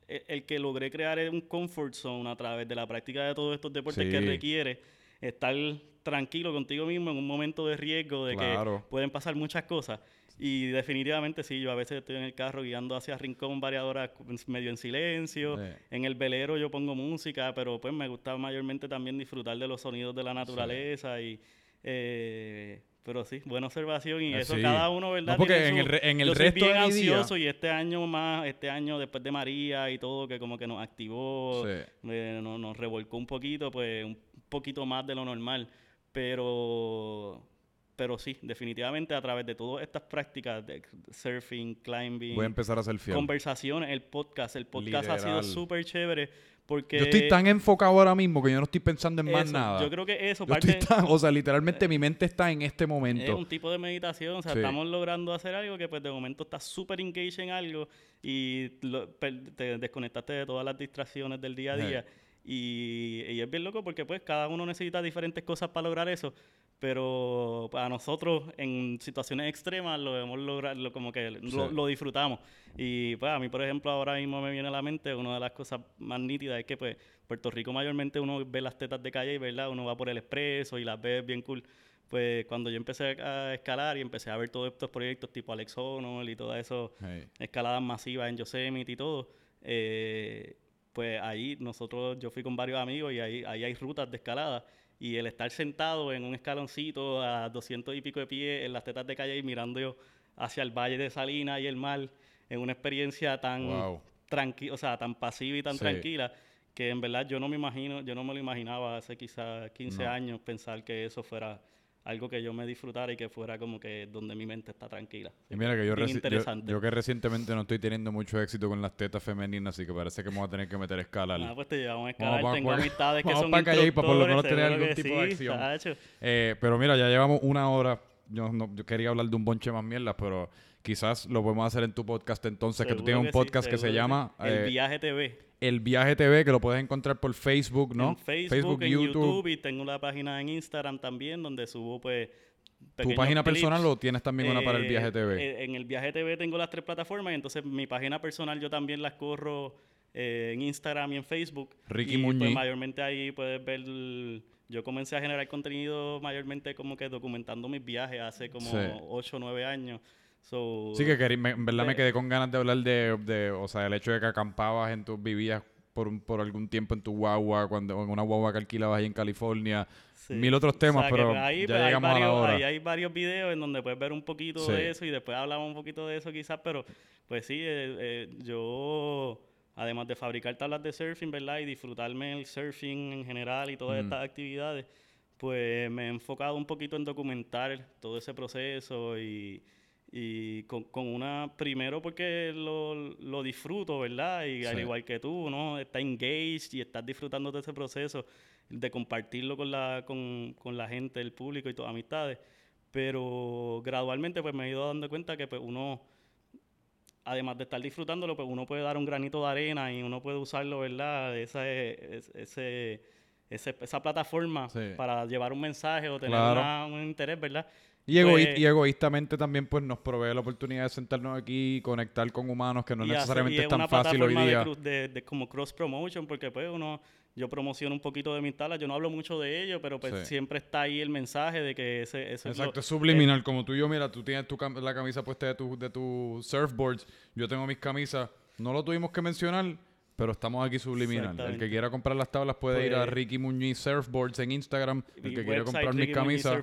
e, el que logré crear un comfort zone a través de la práctica de todos estos deportes que requiere estar tranquilo contigo mismo en un momento de riesgo de que pueden pasar muchas cosas y definitivamente sí, yo a veces estoy en el carro guiando hacia Rincón varias horas medio en silencio. En el velero yo pongo música, pero pues me gusta mayormente también disfrutar de los sonidos de la naturaleza y... Eh, pero sí, buena observación y eh, eso cada uno, ¿verdad? porque en el, en el yo resto soy bien ansioso y este año más, este año después de María y todo que como que nos activó, nos, nos revolcó un poquito, pues un poquito más de lo normal, pero pero sí, definitivamente a través de todas estas prácticas de surfing, climbing, voy a empezar a hacer conversaciones, el podcast, el podcast ha sido súper chévere porque yo estoy tan enfocado ahora mismo que yo no estoy pensando en más nada. Yo creo que eso parte o sea, literalmente mi mente está en este momento. Es un tipo de meditación, o sea, estamos logrando hacer algo que pues de momento estás súper engaged en algo y te desconectaste de todas las distracciones del día a día. Y, y, es bien loco porque pues cada uno necesita diferentes cosas para lograr eso pero para nosotros en situaciones extremas lo hemos logrado, como que lo, disfrutamos. Y pues a mí, por ejemplo, ahora mismo me viene a la mente una de las cosas más nítidas es que pues Puerto Rico mayormente uno ve las tetas de calle y verdad, uno va por el expreso y las ve bien cool. Pues cuando yo empecé a escalar y empecé a ver todos estos proyectos tipo Alex Honnold y todas esas escaladas masivas en Yosemite y todo, eh, pues ahí nosotros, yo fui con varios amigos y ahí, ahí hay rutas de escalada y el estar sentado en un escaloncito a 200 y pico de pie en las tetas de calle y mirando hacia el valle de Salinas y el mar, en una experiencia tan tranquila, o sea, tan pasiva y tan tranquila, que en verdad yo no me imagino, yo no me lo imaginaba hace quizás 15 años pensar que eso fuera algo que yo me disfrutara y que fuera como que donde mi mente está tranquila. Y mira que yo, yo, que recientemente no estoy teniendo mucho éxito con las tetas femeninas, así que parece que me voy a tener que meter a escalar. Ah, pues te llevamos a escalar. Tengo amistades que son para para por lo menos tener algún tipo de acción. Eh, pero mira, ya llevamos una hora. Yo, no, yo quería hablar de un bonche más mierdas, pero quizás lo podemos hacer en tu podcast entonces, que tú tienes un podcast que se llama... El eh, Viaje TV. El Viaje TV, que lo puedes encontrar por Facebook, ¿no? En Facebook, en YouTube. y tengo una página en Instagram también donde subo pues ¿Tu página personal o tienes también una para el Viaje TV? Eh, eh, en el Viaje TV tengo las tres plataformas y entonces mi página personal yo también las corro en Instagram y en Facebook. Ricky y, Pues, mayormente ahí puedes ver... yo comencé a generar contenido mayormente como que documentando mis viajes hace como 8 o 9 años sí, que en verdad me quedé con ganas de hablar de, o sea, el hecho de que acampabas en tus, vivías por, un- por algún tiempo en tu guagua, cuando en una guagua que alquilabas ahí en California. Sí. Mil otros temas, O sea, pero ahí, ya hay llegamos a la varios- hora. Ahí hay varios videos en donde puedes ver un poquito Sí. de eso y después hablamos un poquito de eso quizás, pero pues sí, eh, eh, yo, además de fabricar tablas de surfing, ¿verdad? Y disfrutarme el surfing en general y todas Mm. estas actividades, pues me he enfocado un poquito en documentar todo ese proceso y, y con, con una, primero porque lo, lo disfruto, ¿verdad? Y al Sí. igual que tú, ¿no? Estás engaged y estás disfrutando de ese proceso, de compartirlo con la, con, con la gente, el público y tus amistades. Pero gradualmente pues me he ido dando cuenta que pues uno, además de estar disfrutándolo, pues uno puede dar un granito de arena y uno puede usarlo, ¿verdad? Esa, es- ese, ese- esa plataforma Sí. para llevar un mensaje o tener Claro. una- un interés, ¿verdad? Y, egoí- Pues- y egoístamente también pues nos provee la oportunidad de sentarnos aquí y conectar con humanos que no y hace- necesariamente y es tan una fácil hoy de día. De, de como cross promotion, porque pues uno, yo promociono un poquito de mis talas, yo no hablo mucho de ello, pero pues Sí. siempre está ahí el mensaje de que ese, eso es lo- Exacto, es subliminal. Como tú y yo, mira, tú tienes tu cam- la camisa puesta de tu, de tu surfboards, yo tengo mis camisas. No lo tuvimos que mencionar, pero estamos aquí subliminal. El que quiera comprar las tablas puede ir a Pues- Ricky Muñiz Surfboards en Instagram. El que quiera comprar mis camisas.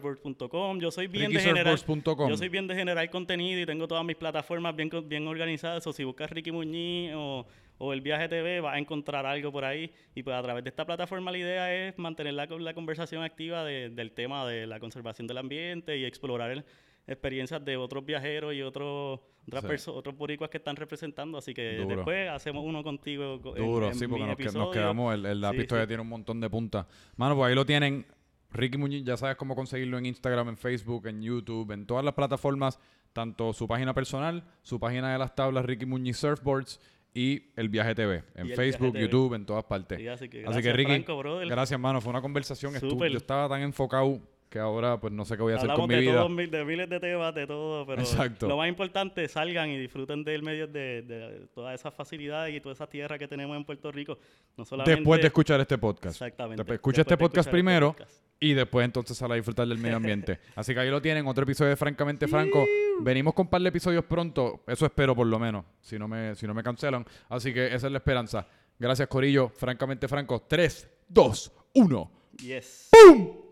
Yo soy bien de generar rickysurfboards.com. yo soy bien de generar contenido y tengo todas mis plataformas bien, bien organizadas. O si buscas Ricky Muñiz o, o el Viaje TV, vas a encontrar algo por ahí. Y pues a través de esta plataforma la idea es mantener la, la conversación activa de- del tema de la conservación del ambiente y explorar el- experiencias de otros viajeros y otros otras Sí. perso- otros boricuas que están representando. Así que Duro. después hacemos uno contigo. co- en- Duro, en sí, porque nos, quedamos. El, el lápiz Sí, todavía sí. tiene un montón de puntas. Mano, pues ahí lo tienen. Ricky Muñiz, ya sabes cómo conseguirlo en Instagram, en Facebook, en YouTube, en todas las plataformas, tanto su página personal, su página de las tablas, Ricky Muñiz Surfboards y el Viaje TV, en Facebook, TV. YouTube, en todas partes. Sí, así que Así gracias, que Ricky, Franco, gracias, mano. Fue una conversación. estu- Súper. Yo estaba tan enfocado que ahora pues no sé qué voy a hacer Hablamos con mi de, vida. todos de miles de temas, de todo, pero Exacto. lo más importante, salgan y disfruten del medio de, de todas esas facilidades y toda esa tierra que tenemos en Puerto Rico. No solamente... Después de escuchar este podcast. Exactamente. Después- escucha Después este podcast este primero podcast. y después entonces sale a disfrutar del medio ambiente. (laughs) Así que ahí lo tienen, otro episodio de Francamente Franco. Venimos con un par de episodios pronto, eso espero por lo menos, si no me, si no me cancelan. Así que esa es la esperanza. Gracias, Corillo. Francamente Franco. 3, 2, 1. Yes. ¡Pum!